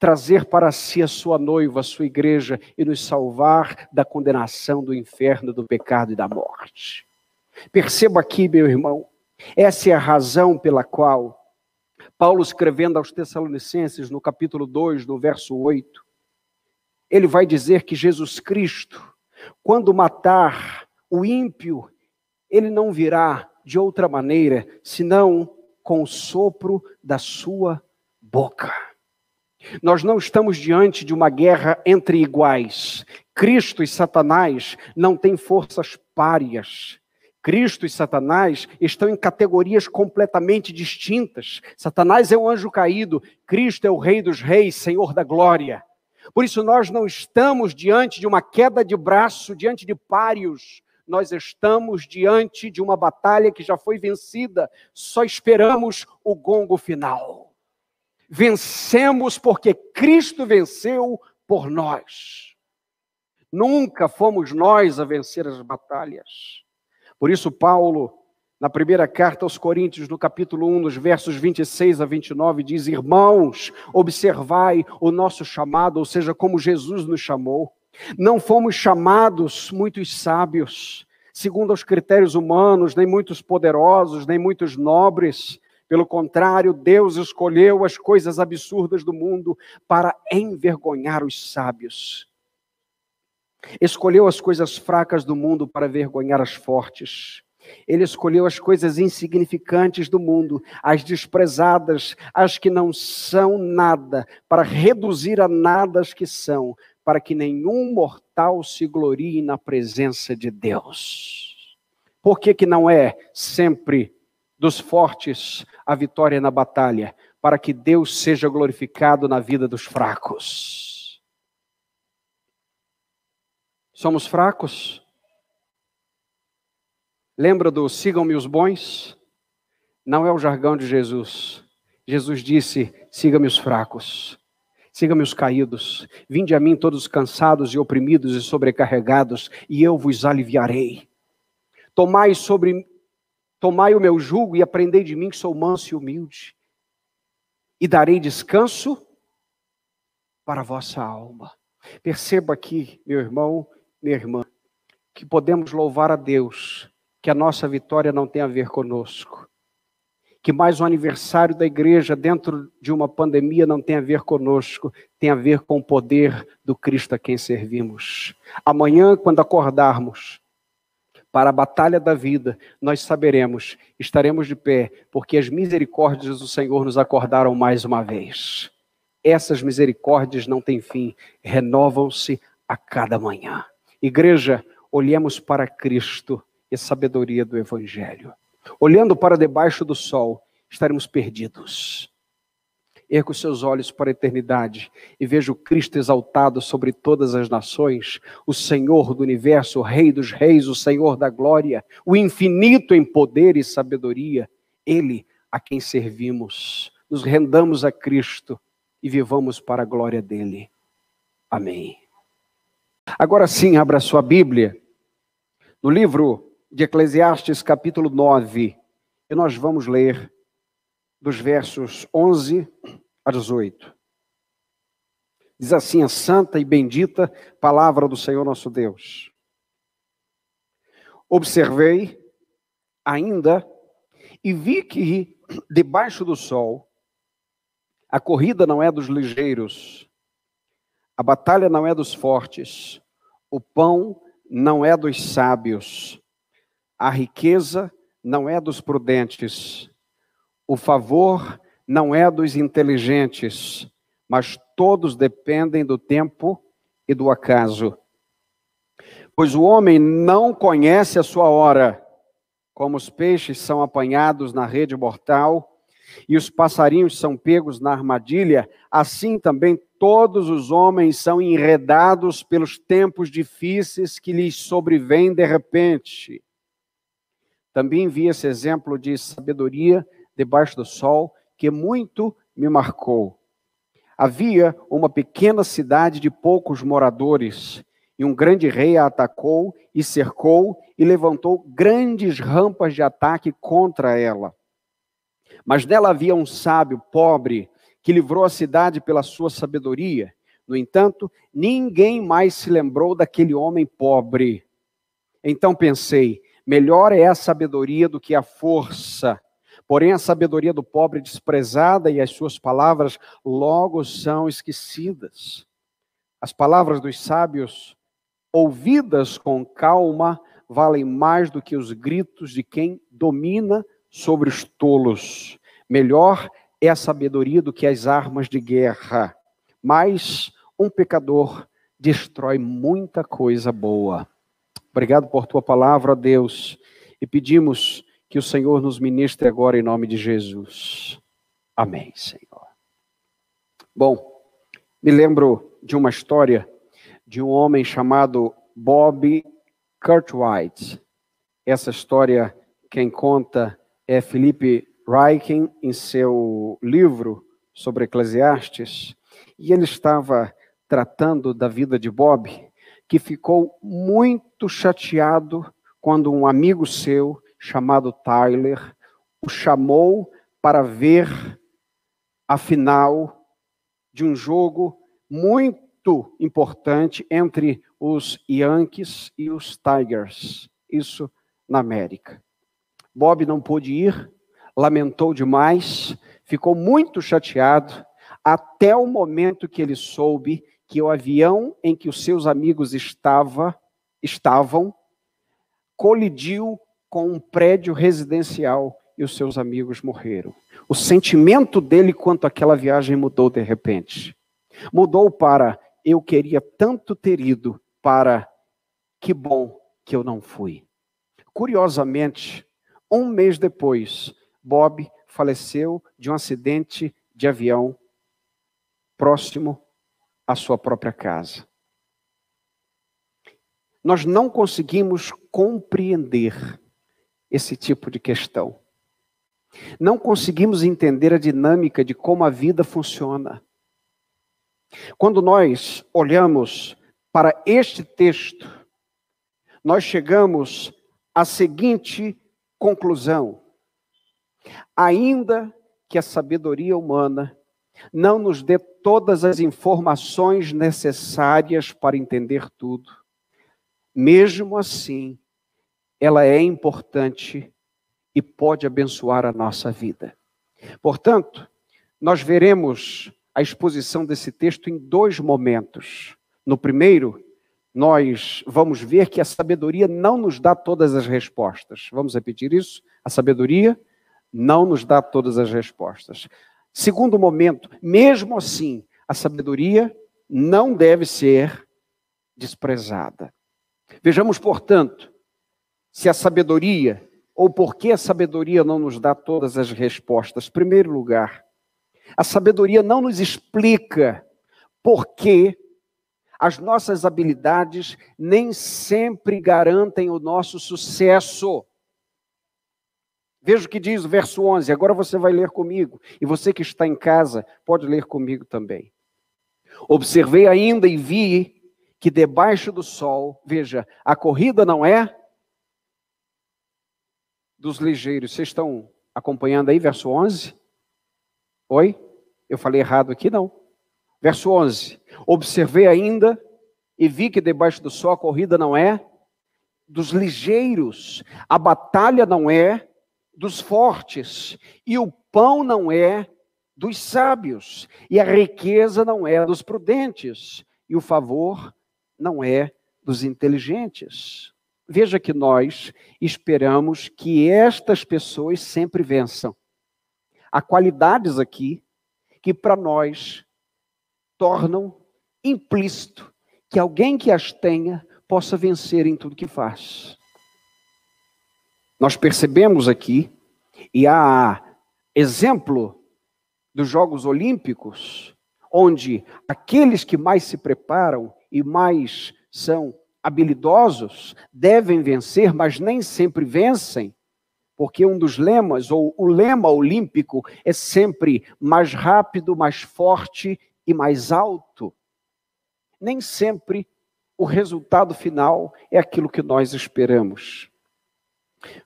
S1: trazer para si a sua noiva, a sua igreja e nos salvar da condenação do inferno, do pecado e da morte. Perceba aqui, meu irmão, essa é a razão pela qual Paulo, escrevendo aos Tessalonicenses, no capítulo 2, no verso 8, ele vai dizer que Jesus Cristo, quando matar o ímpio ele não virá de outra maneira senão com o sopro da sua boca. Nós não estamos diante de uma guerra entre iguais. Cristo e Satanás não têm forças párias. Cristo e Satanás estão em categorias completamente distintas. Satanás é o anjo caído, Cristo é o Rei dos Reis, Senhor da glória. Por isso, nós não estamos diante de uma queda de braço, diante de páreos, nós estamos diante de uma batalha que já foi vencida, só esperamos o gongo final. Vencemos porque Cristo venceu por nós. Nunca fomos nós a vencer as batalhas. Por isso, Paulo, na primeira carta aos Coríntios, no capítulo 1, nos versos 26 a 29, diz: Irmãos, observai o nosso chamado, ou seja, como Jesus nos chamou. Não fomos chamados muitos sábios, segundo os critérios humanos, nem muitos poderosos, nem muitos nobres. Pelo contrário, Deus escolheu as coisas absurdas do mundo para envergonhar os sábios. Escolheu as coisas fracas do mundo para vergonhar as fortes. Ele escolheu as coisas insignificantes do mundo, as desprezadas, as que não são nada, para reduzir a nada as que são, para que nenhum mortal se glorie na presença de Deus. Por que, que não é sempre dos fortes a vitória na batalha? Para que Deus seja glorificado na vida dos fracos. Somos fracos? Lembra do sigam-me os bons? Não é o jargão de Jesus. Jesus disse: siga-me os fracos. Siga-me os caídos, vinde a mim todos cansados e oprimidos e sobrecarregados, e eu vos aliviarei. Tomai sobre tomai o meu jugo e aprendei de mim que sou manso e humilde, e darei descanso para a vossa alma. Perceba aqui, meu irmão, minha irmã, que podemos louvar a Deus, que a nossa vitória não tem a ver conosco, que mais um aniversário da igreja dentro de uma pandemia não tem a ver conosco, tem a ver com o poder do Cristo a quem servimos. Amanhã, quando acordarmos para a batalha da vida, nós saberemos, estaremos de pé, porque as misericórdias do Senhor nos acordaram mais uma vez. Essas misericórdias não têm fim, renovam-se a cada manhã. Igreja, olhemos para Cristo e a sabedoria do Evangelho olhando para debaixo do sol, estaremos perdidos. Erga os seus olhos para a eternidade e veja o Cristo exaltado sobre todas as nações, o Senhor do universo, o Rei dos reis, o Senhor da glória, o infinito em poder e sabedoria, Ele a quem servimos. Nos rendamos a Cristo e vivamos para a glória dele. Amém. Agora sim, abra sua Bíblia no livro de Eclesiastes, capítulo 9, e nós vamos ler dos versos 11 a 18. Diz assim a santa e bendita palavra do Senhor nosso Deus. Observei ainda e vi que debaixo do sol a corrida não é dos ligeiros, a batalha não é dos fortes, o pão não é dos sábios, a riqueza não é dos prudentes, o favor não é dos inteligentes, mas todos dependem do tempo e do acaso. Pois o homem não conhece a sua hora, como os peixes são apanhados na rede mortal e os passarinhos são pegos na armadilha, assim também todos os homens são enredados pelos tempos difíceis que lhes sobrevêm de repente. Também vi esse exemplo de sabedoria debaixo do sol, que muito me marcou. Havia uma pequena cidade de poucos moradores, e um grande rei a atacou e cercou e levantou grandes rampas de ataque contra ela. Mas nela havia um sábio pobre que livrou a cidade pela sua sabedoria. No entanto, ninguém mais se lembrou daquele homem pobre. Então pensei: melhor é a sabedoria do que a força Porém, a sabedoria do pobre é desprezada e as suas palavras logo são esquecidas. As palavras dos sábios, ouvidas com calma, valem mais do que os gritos de quem domina sobre os tolos. Melhor é a sabedoria do que as armas de guerra. Mas um pecador destrói muita coisa boa. Obrigado por tua palavra, Deus, e pedimos que o Senhor nos ministre agora em nome de Jesus. Amém, Senhor. Bom, me lembro de uma história de um homem chamado Bob Cartwright. Essa história, quem conta é Felipe Reichen, em seu livro sobre Eclesiastes, e ele estava tratando da vida de Bob, que ficou muito chateado quando um amigo seu chamado Tyler o chamou para ver a final de um jogo muito importante entre os Yankees e os Tigers, isso na América. Bob não pôde ir, lamentou demais, ficou muito chateado, até o momento que ele soube que o avião em que os seus amigos estava, estavam colidiu com um prédio residencial e os seus amigos morreram. O sentimento dele quanto àquela viagem mudou de repente. Mudou para eu queria tanto ter ido para que bom que eu não fui. Curiosamente, um mês depois, Bob faleceu de um acidente de avião próximo à sua própria casa. Nós não conseguimos compreender esse tipo de questão. Não conseguimos entender a dinâmica de como a vida funciona. Quando nós olhamos para este texto, nós chegamos à seguinte conclusão: ainda que a sabedoria humana não nos dê todas as informações necessárias para entender tudo, mesmo assim, ela é importante e pode abençoar a nossa vida. Portanto, nós veremos a exposição desse texto em dois momentos. No primeiro, nós vamos ver que a sabedoria não nos dá todas as respostas. Vamos repetir isso? A sabedoria não nos dá todas as respostas. Segundo momento, mesmo assim, a sabedoria não deve ser desprezada. Vejamos, portanto, se a sabedoria, ou por que a sabedoria não nos dá todas as respostas. Primeiro lugar, A sabedoria não nos explica por que as nossas habilidades nem sempre garantem o nosso sucesso. Veja o que diz o verso 11. Agora você vai ler comigo. E você que está em casa, pode ler comigo também. Observei ainda e vi que debaixo do sol, veja, a corrida não é dos ligeiros. Vocês estão acompanhando aí, verso 11? Oi? Eu falei errado aqui? Não. Verso 11. Observei ainda e vi que debaixo do sol a corrida não é dos ligeiros, a batalha não é dos fortes, e o pão não é dos sábios, e a riqueza não é dos prudentes, e o favor não é dos inteligentes. Veja que nós esperamos que estas pessoas sempre vençam. Há qualidades aqui que para nós tornam implícito que alguém que as tenha possa vencer em tudo que faz. Nós percebemos aqui, e há exemplo dos Jogos Olímpicos, onde aqueles que mais se preparam e mais são habilidosos devem vencer, mas nem sempre vencem, porque um dos lemas, ou o lema olímpico, é sempre mais rápido, mais forte e mais alto. Nem sempre o resultado final é aquilo que nós esperamos.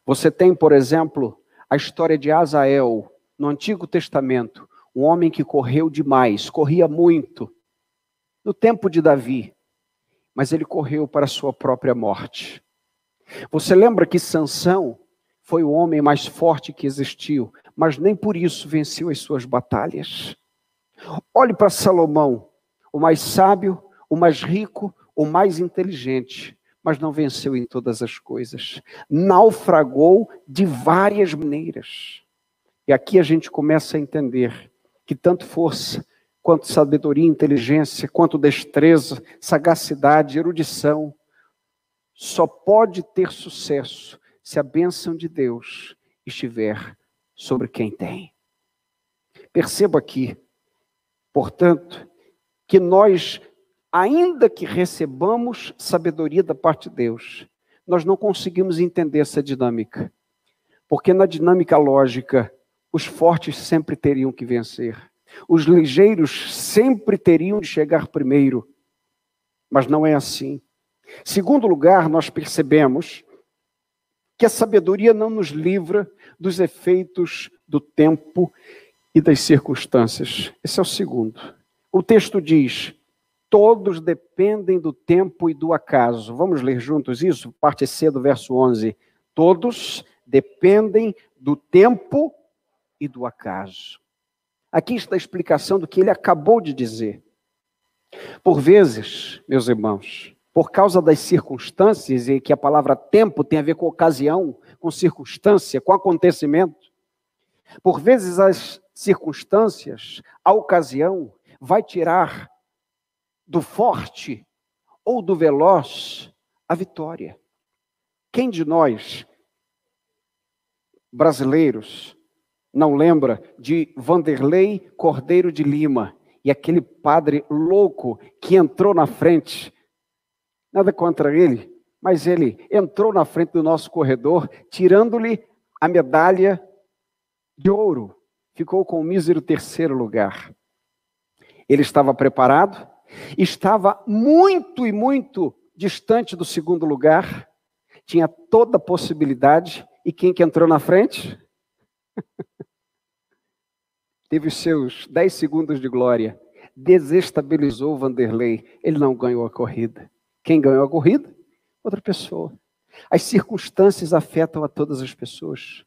S1: Você tem, por exemplo, a história de Azael, no Antigo Testamento, um homem que correu demais, corria muito, no tempo de Davi, mas ele correu para a sua própria morte. Você lembra que Sansão foi o homem mais forte que existiu, mas nem por isso venceu as suas batalhas. Olhe para Salomão, o mais sábio, o mais rico, o mais inteligente, mas não venceu em todas as coisas. Naufragou de várias maneiras. E aqui a gente começa a entender que tanto força, quanto sabedoria, inteligência, quanto destreza, sagacidade, erudição, só pode ter sucesso se a bênção de Deus estiver sobre quem tem. Perceba aqui, portanto, que nós ainda que recebamos sabedoria da parte de Deus, nós não conseguimos entender essa dinâmica. Porque na dinâmica lógica, os fortes sempre teriam que vencer. Os ligeiros sempre teriam de chegar primeiro. Mas não é assim. Segundo lugar, nós percebemos que a sabedoria não nos livra dos efeitos do tempo e das circunstâncias. Esse é o segundo. O texto diz: todos dependem do tempo e do acaso. Vamos ler juntos isso? Parte C do verso 11. Todos dependem do tempo e do acaso. Aqui está a explicação do que ele acabou de dizer. Por vezes, meus irmãos, por causa das circunstâncias, e que a palavra tempo tem a ver com ocasião, com circunstância, com acontecimento, por vezes as circunstâncias, a ocasião, vai tirar do forte ou do veloz a vitória. Quem de nós, brasileiros, não lembra de Vanderlei Cordeiro de Lima e aquele padre louco que entrou na frente? Nada contra ele, mas ele entrou na frente do nosso corredor, tirando-lhe a medalha de ouro. Ficou com o mísero terceiro lugar. Ele estava preparado, Estava muito e muito distante do segundo lugar, tinha toda a possibilidade, e quem que entrou na frente? Teve os seus 10 segundos de glória, desestabilizou Vanderlei, ele não ganhou a corrida. Quem ganhou a corrida? Outra pessoa. As circunstâncias afetam a todas as pessoas,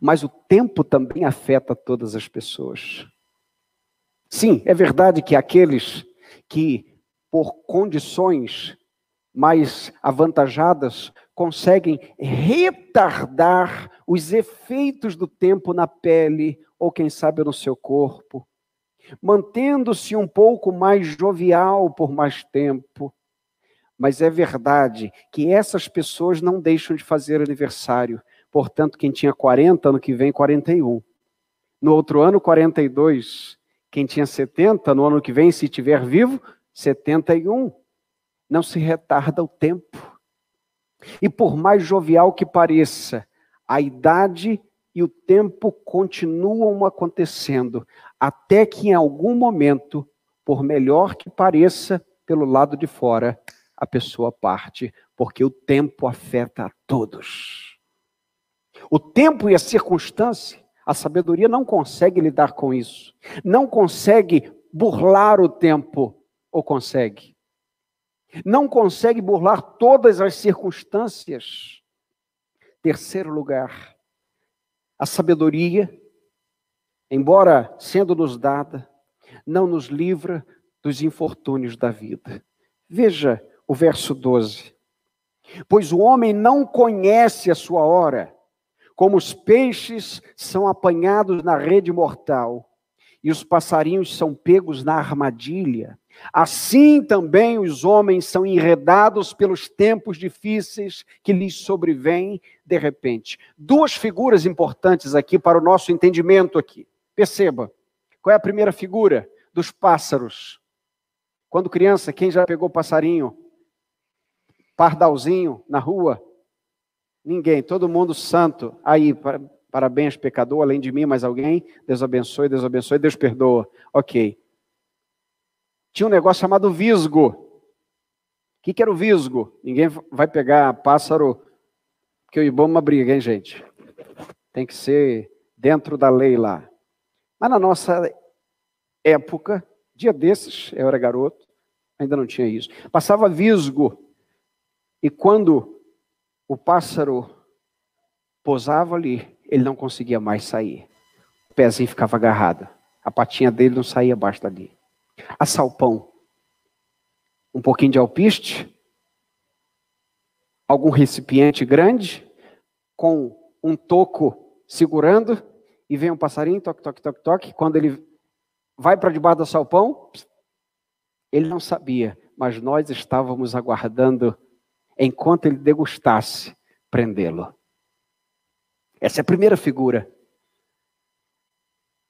S1: mas o tempo também afeta todas as pessoas. Sim, é verdade que aqueles que, por condições mais avantajadas, conseguem retardar os efeitos do tempo na pele ou, quem sabe, no seu corpo, mantendo-se um pouco mais jovial por mais tempo. Mas é verdade que essas pessoas não deixam de fazer aniversário. Portanto, quem tinha 40, ano que vem, 41. No outro ano, 42. Quem tinha 70, no ano que vem, se estiver vivo, 71. Não se retarda o tempo. E por mais jovial que pareça, a idade e o tempo continuam acontecendo, até que em algum momento, por melhor que pareça, pelo lado de fora, a pessoa parte, porque o tempo afeta a todos. O tempo e a circunstância, a sabedoria não consegue lidar com isso. Não consegue burlar o tempo, ou consegue? Não consegue burlar todas as circunstâncias. Terceiro lugar, a sabedoria, embora sendo nos dada, não nos livra dos infortúnios da vida. Veja o verso 12. Pois o homem não conhece a sua hora, como os peixes são apanhados na rede mortal, e os passarinhos são pegos na armadilha. Assim também os homens são enredados pelos tempos difíceis que lhes sobrevêm de repente. Duas figuras importantes aqui para o nosso entendimento aqui. Perceba. Qual é a primeira figura? Dos pássaros. Quando criança, quem já pegou passarinho? Pardalzinho na rua? Ninguém, todo mundo santo. Aí, parabéns, pecador, além de mim, mais alguém? Deus abençoe, Deus abençoe, Deus perdoa. Ok. Tinha um negócio chamado visgo. O que, que era o visgo? Ninguém vai pegar pássaro, porque o Ibama briga, hein, gente? Tem que ser dentro da lei lá. Mas na nossa época, dia desses, eu era garoto, ainda não tinha isso. Passava visgo. E quando o pássaro posava ali, ele não conseguia mais sair. O pezinho ficava agarrado. A patinha dele não saía abaixo dali. A salpão. Um pouquinho de alpiste. Algum recipiente grande. Com um toco segurando. E vem um passarinho, toque, toque, toque, toque. Quando ele vai para debaixo do salpão, ele não sabia, mas nós estávamos aguardando enquanto ele degustasse prendê-lo. Essa é a primeira figura.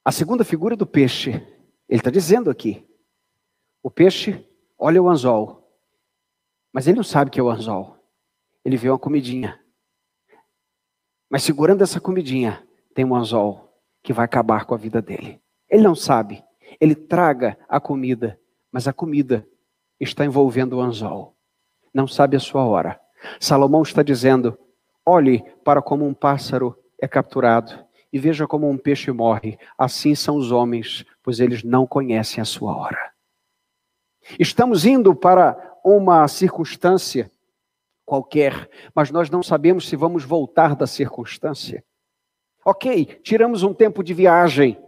S1: A segunda figura é do peixe. Ele está dizendo aqui: o peixe olha o anzol, mas ele não sabe que é o anzol. Ele vê uma comidinha. Mas segurando essa comidinha, tem um anzol que vai acabar com a vida dele. Ele não sabe. Ele traga a comida, mas a comida está envolvendo o anzol. Não sabe a sua hora. Salomão está dizendo: olhe para como um pássaro é capturado e veja como um peixe morre. Assim são os homens, pois eles não conhecem a sua hora. Estamos indo para uma circunstância qualquer, mas nós não sabemos se vamos voltar da circunstância. Ok, tiramos um tempo de viagem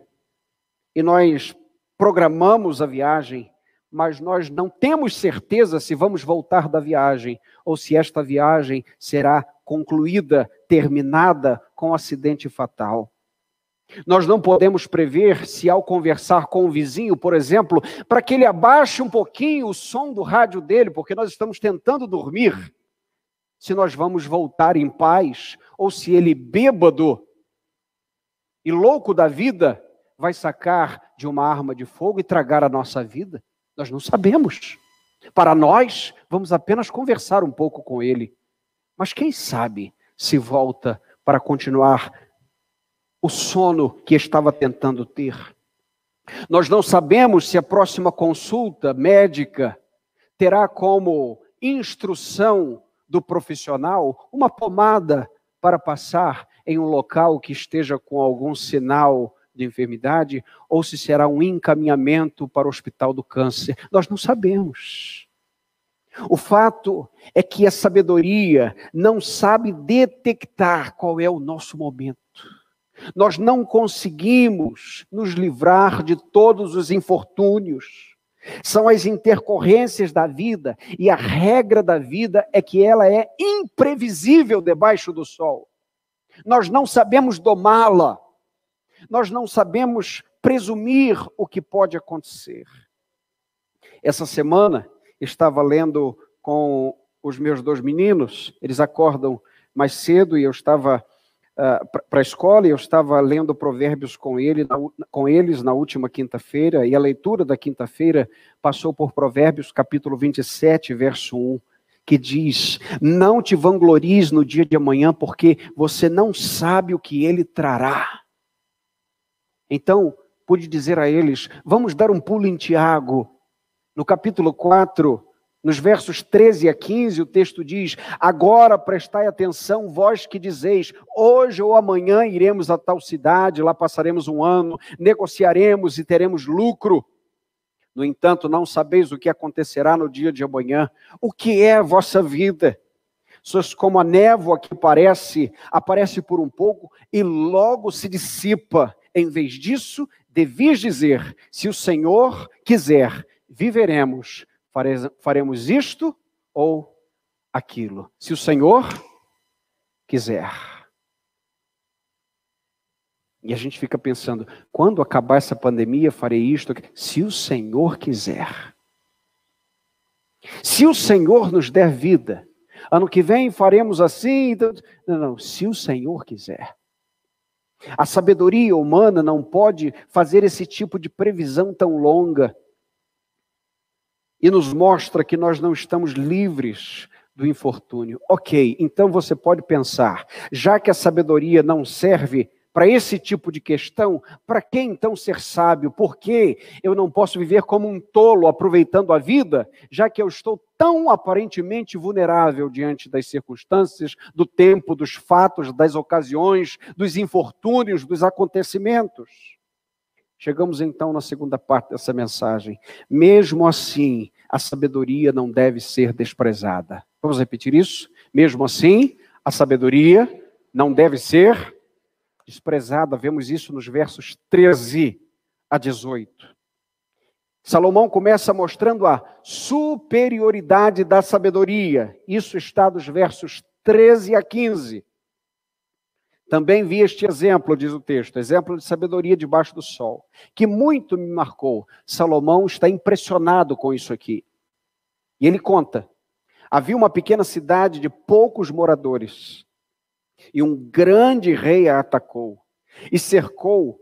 S1: e nós programamos a viagem, mas nós não temos certeza se vamos voltar da viagem ou se esta viagem será concluída, terminada com um acidente fatal. Nós não podemos prever se, ao conversar com o vizinho, por exemplo, para que ele abaixe um pouquinho o som do rádio dele, porque nós estamos tentando dormir, se nós vamos voltar em paz, ou se ele, bêbado e louco da vida, vai sacar de uma arma de fogo e tragar a nossa vida? Nós não sabemos. Para nós, vamos apenas conversar um pouco com ele. Mas quem sabe se volta para continuar o sono que estava tentando ter? Nós não sabemos se a próxima consulta médica terá como instrução do profissional uma pomada para passar em um local que esteja com algum sinal de enfermidade ou se será um encaminhamento para o hospital do câncer. Nós não sabemos. O fato é que a sabedoria não sabe detectar qual é o nosso momento. Nós não conseguimos nos livrar de todos os infortúnios. São as intercorrências da vida, e a regra da vida é que ela é imprevisível debaixo do sol. Nós não sabemos domá-la nós não sabemos presumir o que pode acontecer. Essa semana estava lendo com os meus dois meninos, eles acordam mais cedo e eu estava uh, para a escola e eu estava lendo Provérbios com, ele, com eles na última quinta-feira, e a leitura da quinta-feira passou por Provérbios capítulo 27, verso 1 que diz: Não te vanglories no dia de amanhã, porque você não sabe o que ele trará. Então, pude dizer a eles: Vamos dar um pulo em Tiago, no capítulo 4, nos versos 13 a 15, o texto diz: Agora prestai atenção, vós que dizeis, hoje ou amanhã iremos a tal cidade, lá passaremos um ano, negociaremos e teremos lucro. No entanto, não sabeis o que acontecerá no dia de amanhã. O que é a vossa vida? Sois como a névoa que parece, aparece por um pouco e logo se dissipa. Em vez disso, devias dizer: se o Senhor quiser, viveremos, faremos isto ou aquilo. Se o Senhor quiser. E a gente fica pensando, quando acabar essa pandemia, farei isto. Se o Senhor quiser. Se o Senhor nos der vida, ano que vem faremos assim. Então, não, não, se o Senhor quiser. A sabedoria humana não pode fazer esse tipo de previsão tão longa. E nos mostra que nós não estamos livres do infortúnio. Ok, então você pode pensar, já que a sabedoria não serve para esse tipo de questão, para que então ser sábio? Por que eu não posso viver como um tolo aproveitando a vida, já que eu estou tão aparentemente vulnerável diante das circunstâncias, do tempo, dos fatos, das ocasiões, dos infortúnios, dos acontecimentos? Chegamos então na segunda parte dessa mensagem. Mesmo assim, a sabedoria não deve ser desprezada. Vamos repetir isso? Mesmo assim, a sabedoria não deve ser desprezada. Vemos isso nos versos 13 a 18. Salomão começa mostrando a superioridade da sabedoria. Isso está dos versos 13 a 15. Também vi este exemplo, diz o texto, exemplo de sabedoria debaixo do sol, que muito me marcou. Salomão está impressionado com isso aqui. E ele conta: havia uma pequena cidade de poucos moradores, e um grande rei a atacou, e cercou,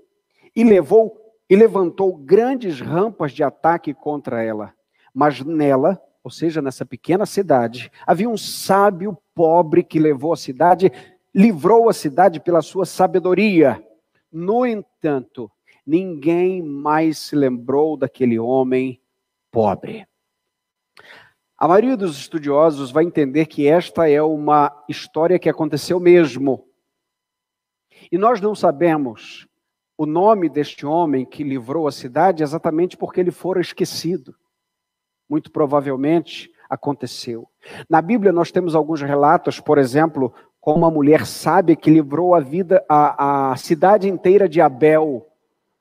S1: e levou e levantou grandes rampas de ataque contra ela. Mas nela, ou seja, nessa pequena cidade, havia um sábio pobre que levou a cidade, livrou a cidade pela sua sabedoria. No entanto, ninguém mais se lembrou daquele homem pobre. A maioria dos estudiosos vai entender que esta é uma história que aconteceu mesmo. E nós não sabemos o nome deste homem que livrou a cidade exatamente porque ele fora esquecido. Muito provavelmente aconteceu. Na Bíblia nós temos alguns relatos, por exemplo, como uma mulher sábia que livrou a vida, a, a cidade inteira de Abel,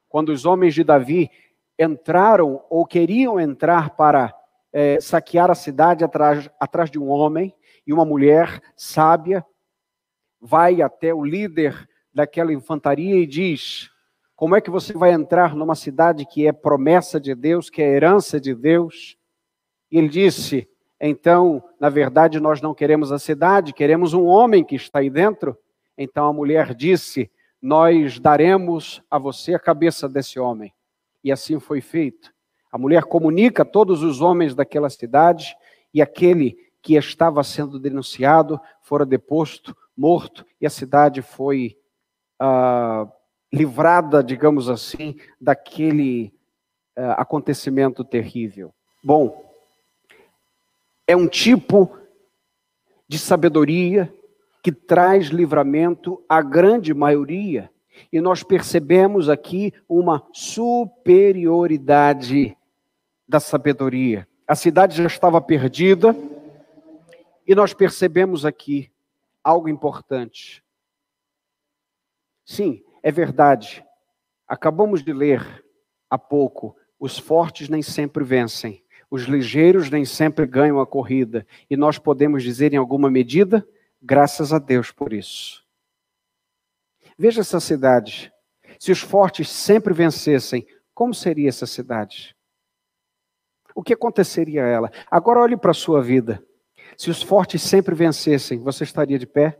S1: quando os homens de Davi entraram ou queriam entrar para é, saquear a cidade atrás, atrás de um homem e uma mulher sábia vai até o líder daquela infantaria e diz: Como é que você vai entrar numa cidade que é promessa de Deus, que é herança de Deus? E ele disse: Então, na verdade, nós não queremos a cidade, queremos um homem que está aí dentro. Então a mulher disse: Nós daremos a você a cabeça desse homem. E assim foi feito. A mulher comunica a todos os homens daquela cidade e aquele que estava sendo denunciado fora deposto, morto, e a cidade foi ah, livrada, digamos assim, daquele ah, acontecimento terrível. Bom, é um tipo de sabedoria que traz livramento à grande maioria. E nós percebemos aqui uma superioridade da sabedoria. A cidade já estava perdida e nós percebemos aqui algo importante. Sim, é verdade. Acabamos de ler há pouco: os fortes nem sempre vencem, os ligeiros nem sempre ganham a corrida. E nós podemos dizer, em alguma medida, graças a Deus por isso. Veja essa cidade. Se os fortes sempre vencessem, como seria essa cidade? o que aconteceria a ela? Agora olhe para a sua vida. Se os fortes sempre vencessem, você estaria de pé?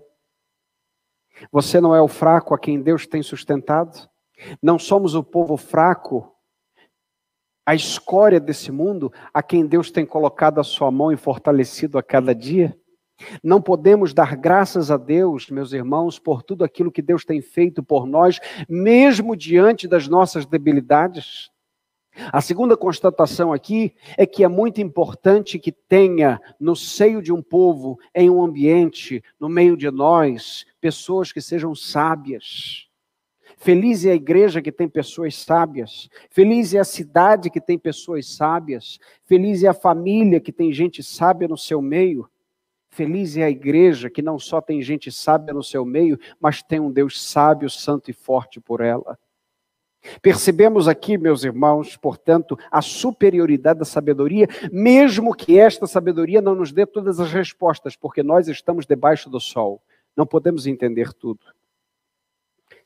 S1: Você não é o fraco a quem Deus tem sustentado? Não somos o povo fraco, a escória desse mundo, a quem Deus tem colocado a sua mão e fortalecido a cada dia? Não podemos dar graças a Deus, meus irmãos, por tudo aquilo que Deus tem feito por nós, mesmo diante das nossas debilidades? A segunda constatação aqui é que é muito importante que tenha no seio de um povo, em um ambiente, no meio de nós, pessoas que sejam sábias. Feliz é a igreja que tem pessoas sábias. Feliz é a cidade que tem pessoas sábias. Feliz é a família que tem gente sábia no seu meio. Feliz é a igreja que não só tem gente sábia no seu meio, mas tem um Deus sábio, santo e forte por ela. Percebemos aqui, meus irmãos, portanto, a superioridade da sabedoria, mesmo que esta sabedoria não nos dê todas as respostas, porque nós estamos debaixo do sol, não podemos entender tudo.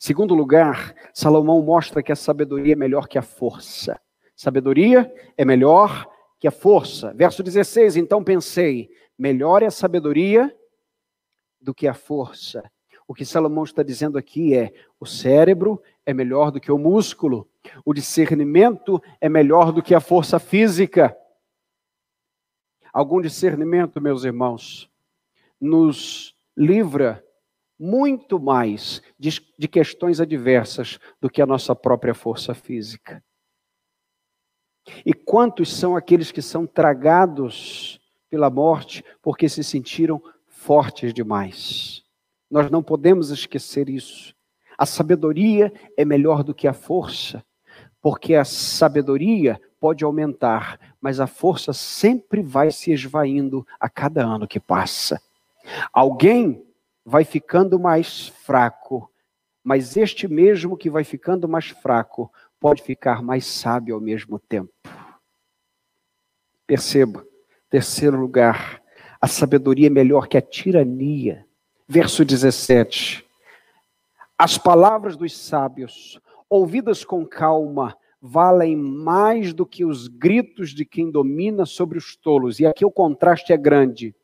S1: Segundo lugar, Salomão mostra que a sabedoria é melhor que a força. Sabedoria é melhor que a força. Verso 16: Então pensei, melhor é a sabedoria do que a força. O que Salomão está dizendo aqui é: o cérebro é melhor do que o músculo, o discernimento é melhor do que a força física. Algum discernimento, meus irmãos, nos livra muito mais de, de, questões adversas do que a nossa própria força física. E quantos são aqueles que são tragados pela morte porque se sentiram fortes demais? Nós não podemos esquecer isso. A sabedoria é melhor do que a força, porque a sabedoria pode aumentar, mas a força sempre vai se esvaindo a cada ano que passa. Alguém vai ficando mais fraco, mas este mesmo que vai ficando mais fraco pode ficar mais sábio ao mesmo tempo. Perceba, terceiro lugar, a sabedoria é melhor que a tirania. Verso 17. As palavras dos sábios, ouvidas com calma, valem mais do que os gritos de quem domina sobre os tolos. E aqui o contraste é grande.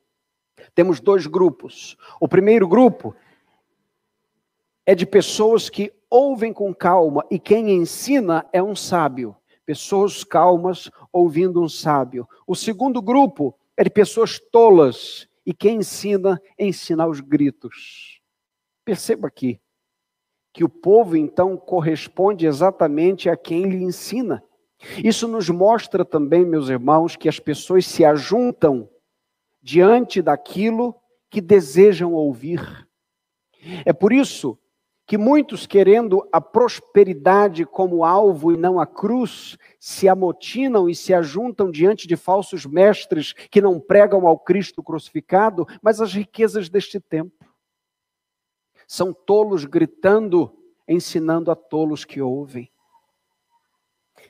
S1: Temos dois grupos. O primeiro grupo é de pessoas que ouvem com calma e quem ensina é um sábio. Pessoas calmas ouvindo um sábio. O segundo grupo é de pessoas tolas e quem ensina ensina aos gritos. Perceba aqui que o povo então corresponde exatamente a quem lhe ensina. Isso nos mostra também, meus irmãos, que as pessoas se ajuntam diante daquilo que desejam ouvir. É por isso que muitos, querendo a prosperidade como alvo e não a cruz, se amotinam e se ajuntam diante de falsos mestres que não pregam ao Cristo crucificado, mas as riquezas deste tempo. São tolos gritando, ensinando a tolos que ouvem.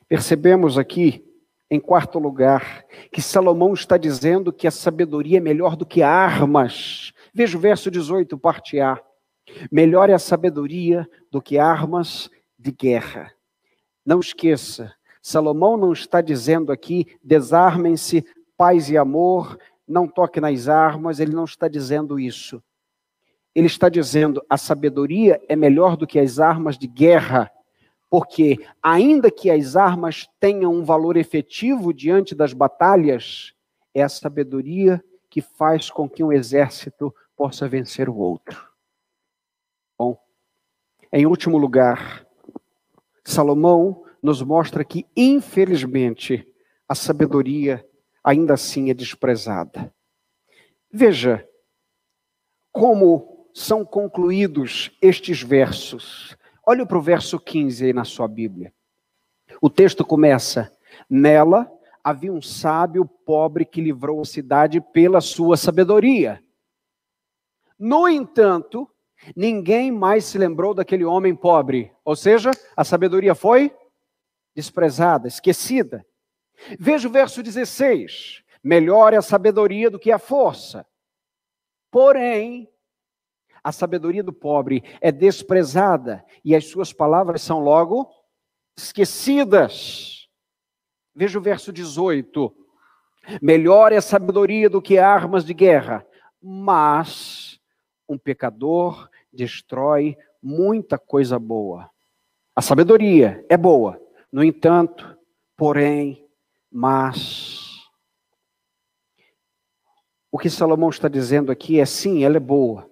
S1: Percebemos aqui, em quarto lugar, que Salomão está dizendo que a sabedoria é melhor do que armas. Veja o verso 18, parte A. Melhor é a sabedoria do que armas de guerra. Não esqueça, Salomão não está dizendo aqui desarmem-se, paz e amor, não toque nas armas, ele não está dizendo isso ele está dizendo a sabedoria é melhor do que as armas de guerra, porque ainda que as armas tenham um valor efetivo diante das batalhas, é a sabedoria que faz com que um exército possa vencer o outro. Bom, em último lugar, Salomão nos mostra que, infelizmente, a sabedoria ainda assim é desprezada. Veja como são concluídos estes versos. Olhe para o verso 15 aí na sua Bíblia. O texto começa: Nela havia um sábio pobre que livrou a cidade pela sua sabedoria. No entanto, ninguém mais se lembrou daquele homem pobre, ou seja, a sabedoria foi desprezada, esquecida. Veja o verso 16: Melhor é a sabedoria do que a força. Porém, a sabedoria do pobre é desprezada e as suas palavras são logo esquecidas. Veja o verso 18. Melhor é a sabedoria do que armas de guerra, mas um pecador destrói muita coisa boa. A sabedoria é boa, no entanto, porém, mas. O que Salomão está dizendo aqui é sim, ela é boa,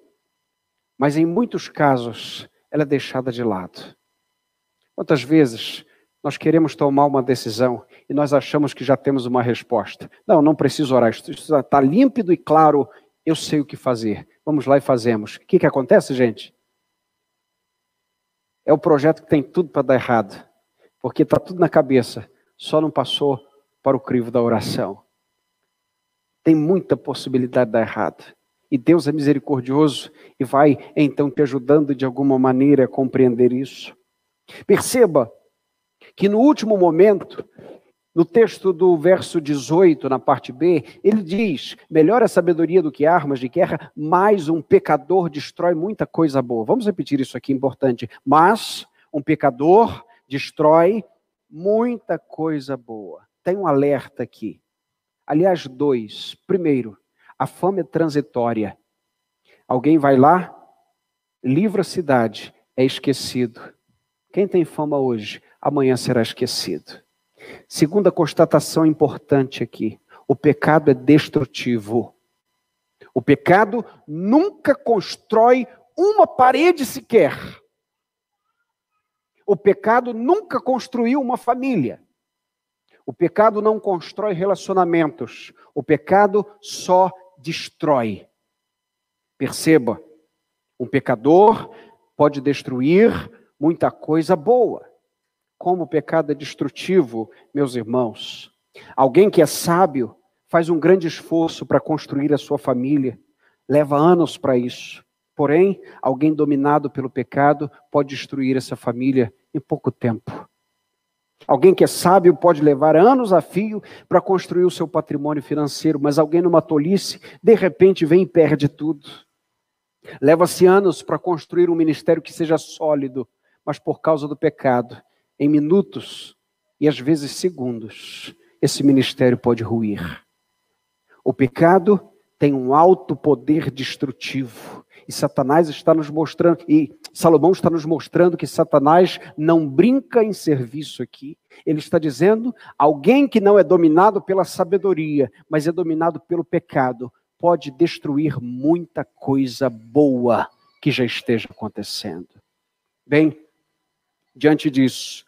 S1: mas em muitos casos ela é deixada de lado. Quantas vezes nós queremos tomar uma decisão e nós achamos que já temos uma resposta? Não, não preciso orar, isso está límpido e claro, eu sei o que fazer. Vamos lá e fazemos. O que, que acontece, gente? É o projeto que tem tudo para dar errado, porque está tudo na cabeça, só não passou para o crivo da oração. Tem muita possibilidade de dar errado. E Deus é misericordioso e vai então te ajudando de alguma maneira a compreender isso. Perceba que no último momento, no texto do verso 18, na parte B, ele diz: melhor a sabedoria do que armas de guerra, mas um pecador destrói muita coisa boa. Vamos repetir isso aqui, importante. Mas um pecador destrói muita coisa boa. Tem um alerta aqui. Aliás, dois. Primeiro, a fama é transitória. Alguém vai lá, livra a cidade, é esquecido. Quem tem fama hoje, amanhã será esquecido. Segunda constatação importante aqui: o pecado é destrutivo. O pecado nunca constrói uma parede sequer. O pecado nunca construiu uma família. O pecado não constrói relacionamentos. O pecado só destrói. Perceba, um pecador pode destruir muita coisa boa como o pecado é destrutivo, meus irmãos. Alguém que é sábio faz um grande esforço para construir a sua família, leva anos para isso. Porém, alguém dominado pelo pecado pode destruir essa família em pouco tempo. Alguém que é sábio pode levar anos a fio para construir o seu patrimônio financeiro, mas alguém numa tolice, de repente vem e perde tudo. Leva-se anos para construir um ministério que seja sólido, mas por causa do pecado, em minutos e às vezes segundos, esse ministério pode ruir. O pecado tem um alto poder destrutivo. E Satanás está nos mostrando, e Salomão está nos mostrando que Satanás não brinca em serviço aqui. Ele está dizendo: alguém que não é dominado pela sabedoria, mas é dominado pelo pecado, pode destruir muita coisa boa que já esteja acontecendo. Bem, diante disso,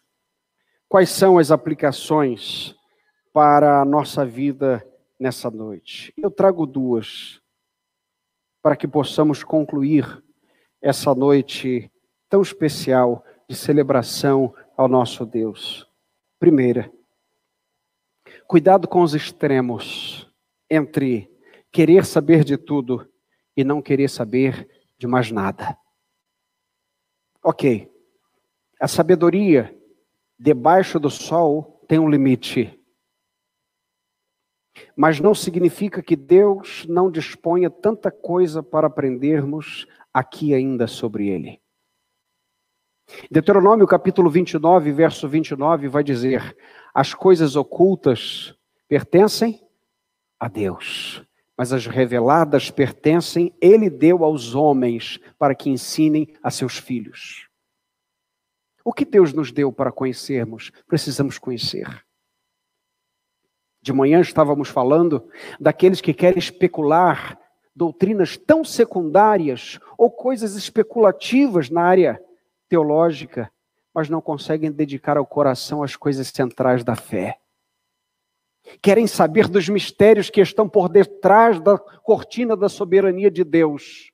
S1: Quais são as aplicações para a nossa vida nessa noite? Eu trago duas, para que possamos concluir essa noite tão especial de celebração ao nosso Deus. Primeira, cuidado com os extremos entre querer saber de tudo e não querer saber de mais nada. Ok, a sabedoria debaixo do sol tem um limite. Mas não significa que Deus não disponha tanta coisa para aprendermos aqui ainda sobre ele. Deuteronômio capítulo 29, verso 29 vai dizer: As coisas ocultas pertencem a Deus, mas as reveladas pertencem, ele deu aos homens para que ensinem a seus filhos. O que Deus nos deu para conhecermos, precisamos conhecer. De manhã estávamos falando daqueles que querem especular doutrinas tão secundárias ou coisas especulativas na área teológica, mas não conseguem dedicar ao coração as coisas centrais da fé. Querem saber dos mistérios que estão por detrás da cortina da soberania de Deus,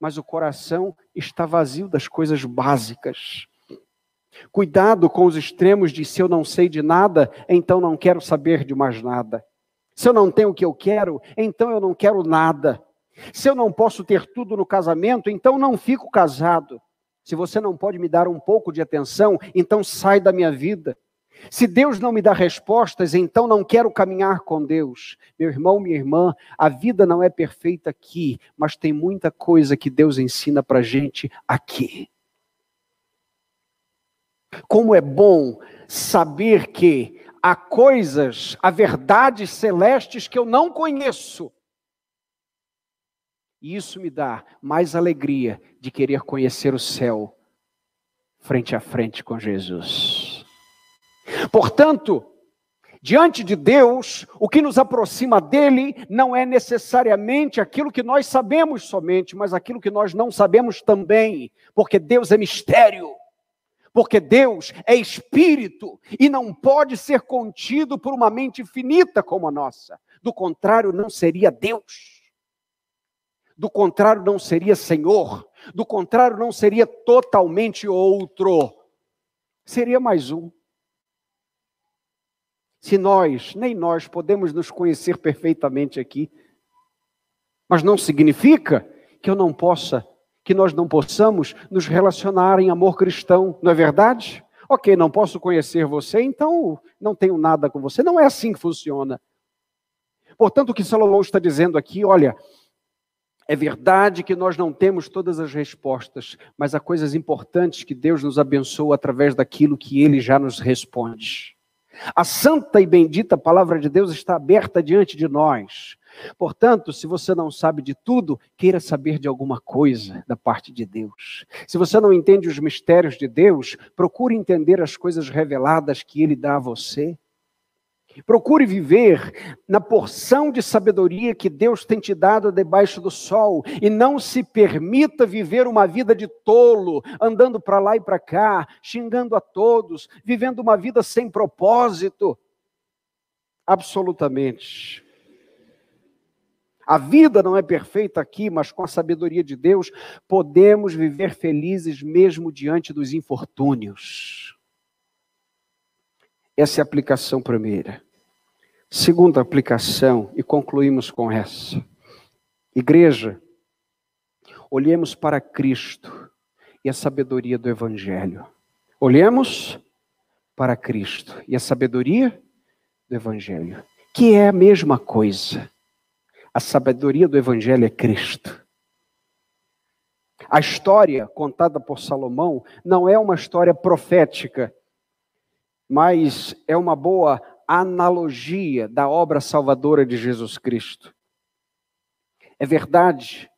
S1: mas o coração está vazio das coisas básicas. Cuidado com os extremos de se eu não sei de nada, então não quero saber de mais nada. Se eu não tenho o que eu quero, então eu não quero nada. Se eu não posso ter tudo no casamento, então não fico casado. Se você não pode me dar um pouco de atenção, então sai da minha vida. Se Deus não me dá respostas, então não quero caminhar com Deus. Meu irmão, minha irmã, a vida não é perfeita aqui, mas tem muita coisa que Deus ensina para gente aqui. Como é bom saber que há coisas, há verdades celestes que eu não conheço. E isso me dá mais alegria de querer conhecer o céu frente a frente com Jesus. Portanto, diante de Deus, o que nos aproxima dele não é necessariamente aquilo que nós sabemos somente, mas aquilo que nós não sabemos também, porque Deus é mistério. Porque Deus é espírito e não pode ser contido por uma mente finita como a nossa. Do contrário, não seria Deus. Do contrário, não seria Senhor. Do contrário, não seria totalmente outro. Seria mais um. Se nós, nem nós, podemos nos conhecer perfeitamente aqui, mas não significa que eu não possa, que nós não possamos nos relacionar em amor cristão, não é verdade? Ok, não posso conhecer você, então não tenho nada com você. Não é assim que funciona. Portanto, o que Salomão está dizendo aqui, olha, é verdade que nós não temos todas as respostas, mas há coisas importantes que Deus nos abençoa através daquilo que Ele já nos responde. A santa e bendita palavra de Deus está aberta diante de nós. Portanto, se você não sabe de tudo, queira saber de alguma coisa da parte de Deus. Se você não entende os mistérios de Deus, procure entender as coisas reveladas que Ele dá a você. Procure viver na porção de sabedoria que Deus tem te dado debaixo do sol e não se permita viver uma vida de tolo, andando para lá e para cá, xingando a todos, vivendo uma vida sem propósito. Absolutamente. A vida não é perfeita aqui, mas com a sabedoria de Deus podemos viver felizes mesmo diante dos infortúnios. Essa é a aplicação primeira. Segunda aplicação, e concluímos com essa. Igreja, olhemos para Cristo e a sabedoria do Evangelho. Olhemos para Cristo e a sabedoria do Evangelho, que é a mesma coisa. A sabedoria do Evangelho é Cristo. A história contada por Salomão não é uma história profética, mas é uma boa analogia da obra salvadora de Jesus Cristo. É verdade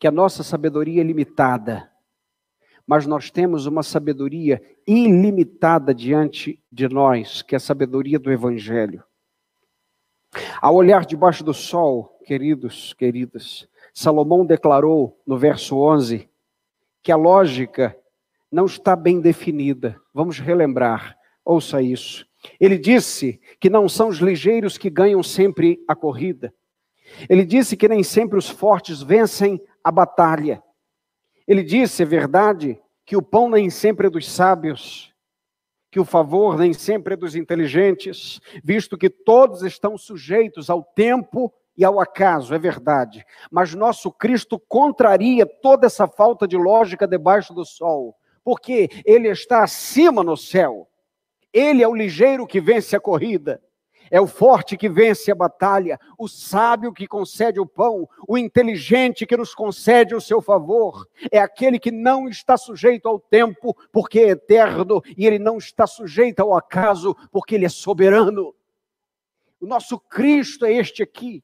S1: que a nossa sabedoria é limitada, mas nós temos uma sabedoria ilimitada diante de nós, que é a sabedoria do Evangelho. Ao olhar debaixo do sol, queridos, queridas, Salomão declarou no verso 11 que a lógica não está bem definida. Vamos relembrar, ouça isso. Ele disse que não são os ligeiros que ganham sempre a corrida. Ele disse que nem sempre os fortes vencem a batalha. Ele disse, é verdade, que o pão nem sempre é dos sábios, que o favor nem sempre é dos inteligentes, visto que todos estão sujeitos ao tempo e ao acaso, é verdade. Mas nosso Cristo contraria toda essa falta de lógica debaixo do sol, porque ele está acima no céu. Ele é o ligeiro que vence a corrida. É o forte que vence a batalha, o sábio que concede o pão, o inteligente que nos concede o seu favor. É aquele que não está sujeito ao tempo, porque é eterno, e ele não está sujeito ao acaso, porque ele é soberano. O nosso Cristo é este aqui.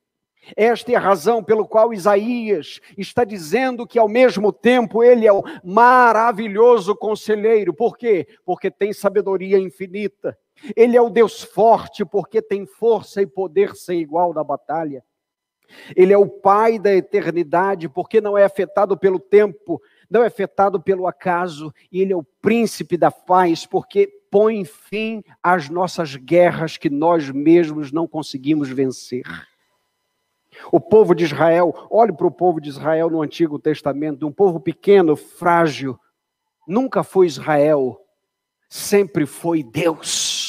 S1: Esta é a razão pelo qual Isaías está dizendo que ao mesmo tempo ele é o maravilhoso conselheiro. Por quê? Porque tem sabedoria infinita. Ele é o Deus forte porque tem força e poder sem igual na batalha. Ele é o Pai da eternidade porque não é afetado pelo tempo, não é afetado pelo acaso, e ele é o príncipe da paz porque põe fim às nossas guerras que nós mesmos não conseguimos vencer. O povo de Israel, olhe para o povo de Israel no Antigo Testamento, um povo pequeno, frágil, nunca foi Israel, sempre foi Deus.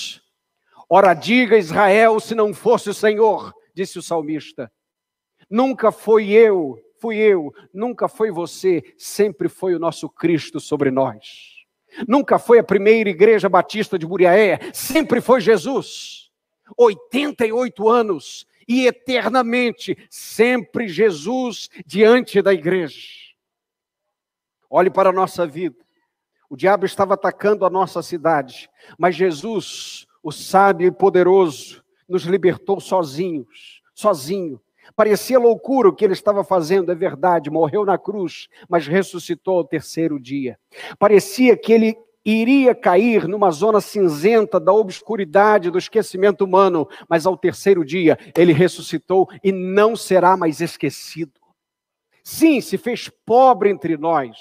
S1: Ora, diga Israel se não fosse o Senhor, disse o salmista. Nunca foi eu, fui eu, nunca foi você, sempre foi o nosso Cristo sobre nós. Nunca foi a primeira igreja batista de Buriaé, sempre foi Jesus. 88 anos e eternamente, sempre Jesus diante da igreja. Olhe para a nossa vida. O diabo estava atacando a nossa cidade, mas Jesus, o sábio e poderoso, nos libertou sozinhos, sozinho, Parecia loucura o que ele estava fazendo, é verdade, morreu na cruz, mas ressuscitou ao terceiro dia. Parecia que ele iria cair numa zona cinzenta da obscuridade, do esquecimento humano, mas ao terceiro dia ele ressuscitou e não será mais esquecido. Sim, se fez pobre entre nós,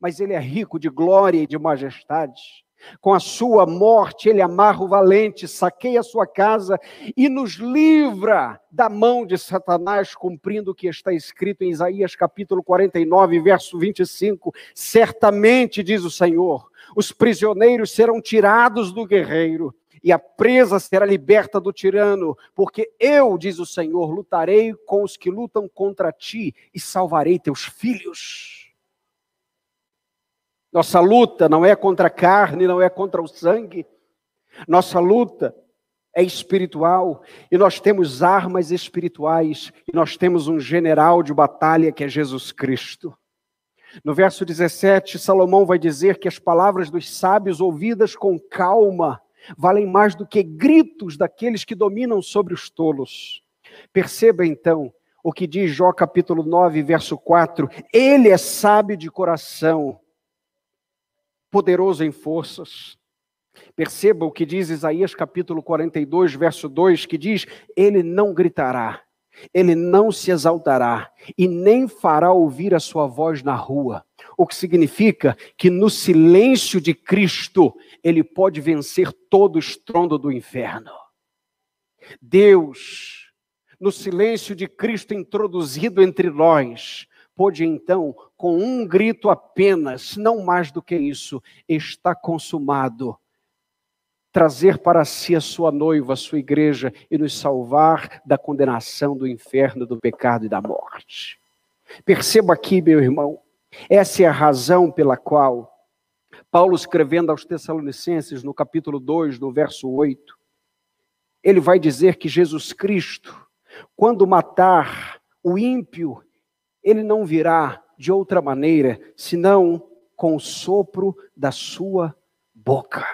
S1: mas ele é rico de glória e de majestade. Com a sua morte, ele amarra o valente, saqueia a sua casa e nos livra da mão de Satanás, cumprindo o que está escrito em Isaías capítulo 49, verso 25. Certamente, diz o Senhor, os prisioneiros serão tirados do guerreiro e a presa será liberta do tirano, porque eu, diz o Senhor, lutarei com os que lutam contra ti e salvarei teus filhos. Nossa luta não é contra a carne, não é contra o sangue. Nossa luta é espiritual e nós temos armas espirituais e nós temos um general de batalha que é Jesus Cristo. No verso 17, Salomão vai dizer que as palavras dos sábios ouvidas com calma valem mais do que gritos daqueles que dominam sobre os tolos. Perceba então o que diz Jó capítulo 9, verso 4: Ele é sábio de coração poderoso em forças. Perceba o que diz Isaías capítulo 42, verso 2, que diz: Ele não gritará, ele não se exaltará e nem fará ouvir a sua voz na rua. O que significa que no silêncio de Cristo ele pode vencer todo o estrondo do inferno. Deus, no silêncio de Cristo introduzido entre nós, pôde então, com um grito apenas, não mais do que isso, está consumado, trazer para si a sua noiva, a sua igreja e nos salvar da condenação do inferno, do pecado e da morte. Perceba aqui, meu irmão, essa é a razão pela qual Paulo, escrevendo aos Tessalonicenses, no capítulo 2, no verso 8, ele vai dizer que Jesus Cristo, quando matar o ímpio ele não virá de outra maneira senão com o sopro da sua boca.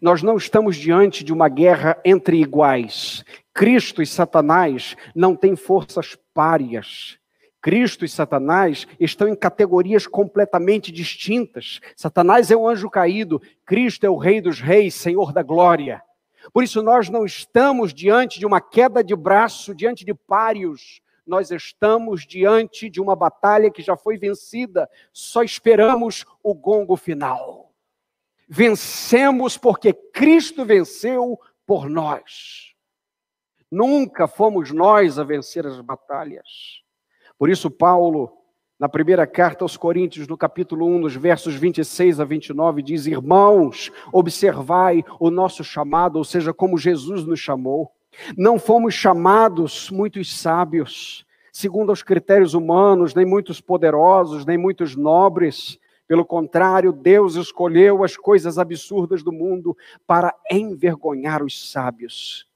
S1: Nós não estamos diante de uma guerra entre iguais. Cristo e Satanás não têm forças párias. Cristo e Satanás estão em categorias completamente distintas. Satanás é o anjo caído, Cristo é o Rei dos Reis, Senhor da glória. Por isso, nós não estamos diante de uma queda de braço, diante de páreos, nós estamos diante de uma batalha que já foi vencida, só esperamos o gongo final. Vencemos porque Cristo venceu por nós. Nunca fomos nós a vencer as batalhas. Por isso, Paulo, na primeira carta aos Coríntios, no capítulo 1, nos versos 26 a 29, diz: Irmãos, observai o nosso chamado, ou seja, como Jesus nos chamou. Não fomos chamados muitos sábios, segundo os critérios humanos, nem muitos poderosos, nem muitos nobres. Pelo contrário, Deus escolheu as coisas absurdas do mundo para envergonhar os sábios.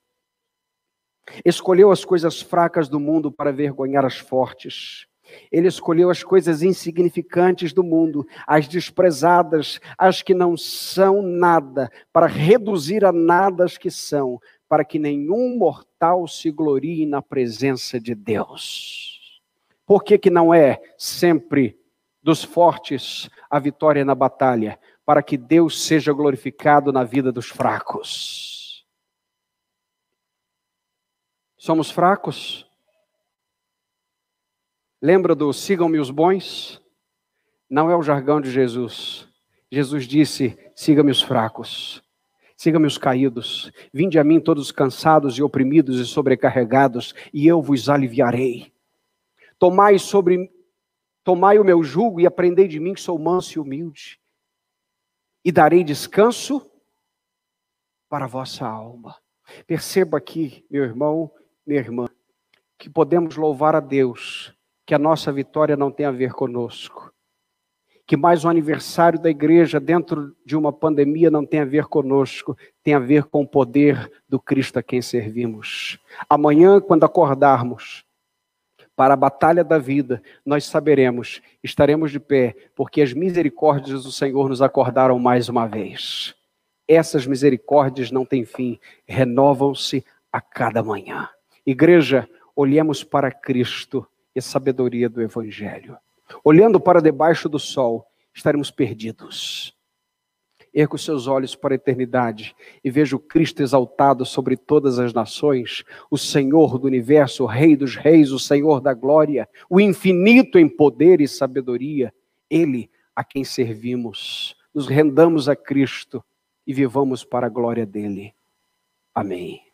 S1: Escolheu as coisas fracas do mundo para vergonhar as fortes. Ele escolheu as coisas insignificantes do mundo, as desprezadas, as que não são nada, para reduzir a nada as que são, para que nenhum mortal se glorie na presença de Deus. Por que, que não é sempre dos fortes a vitória na batalha? Para que Deus seja glorificado na vida dos fracos. Somos fracos? Lembra do sigam-me os bons? Não é o jargão de Jesus. Jesus disse: siga-me os fracos. Siga-me os caídos, vinde a mim todos cansados e oprimidos e sobrecarregados, e eu vos aliviarei. Tomai sobre tomai o meu jugo e aprendei de mim que sou manso e humilde, e darei descanso para a vossa alma. Perceba aqui, meu irmão, minha irmã, que podemos louvar a Deus, que a nossa vitória não tem a ver conosco que mais um aniversário da igreja dentro de uma pandemia não tem a ver conosco, tem a ver com o poder do Cristo a quem servimos. Amanhã, quando acordarmos para a batalha da vida, nós saberemos, estaremos de pé, porque as misericórdias do Senhor nos acordaram mais uma vez. Essas misericórdias não têm fim, renovam-se a cada manhã. Igreja, olhemos para Cristo e a sabedoria do Evangelho. Olhando para debaixo do sol, estaremos perdidos. Erga os seus olhos para a eternidade e veja o Cristo exaltado sobre todas as nações, o Senhor do universo, o Rei dos reis, o Senhor da glória, o infinito em poder e sabedoria, Ele a quem servimos. Nos rendamos a Cristo e vivamos para a glória dele. Amém.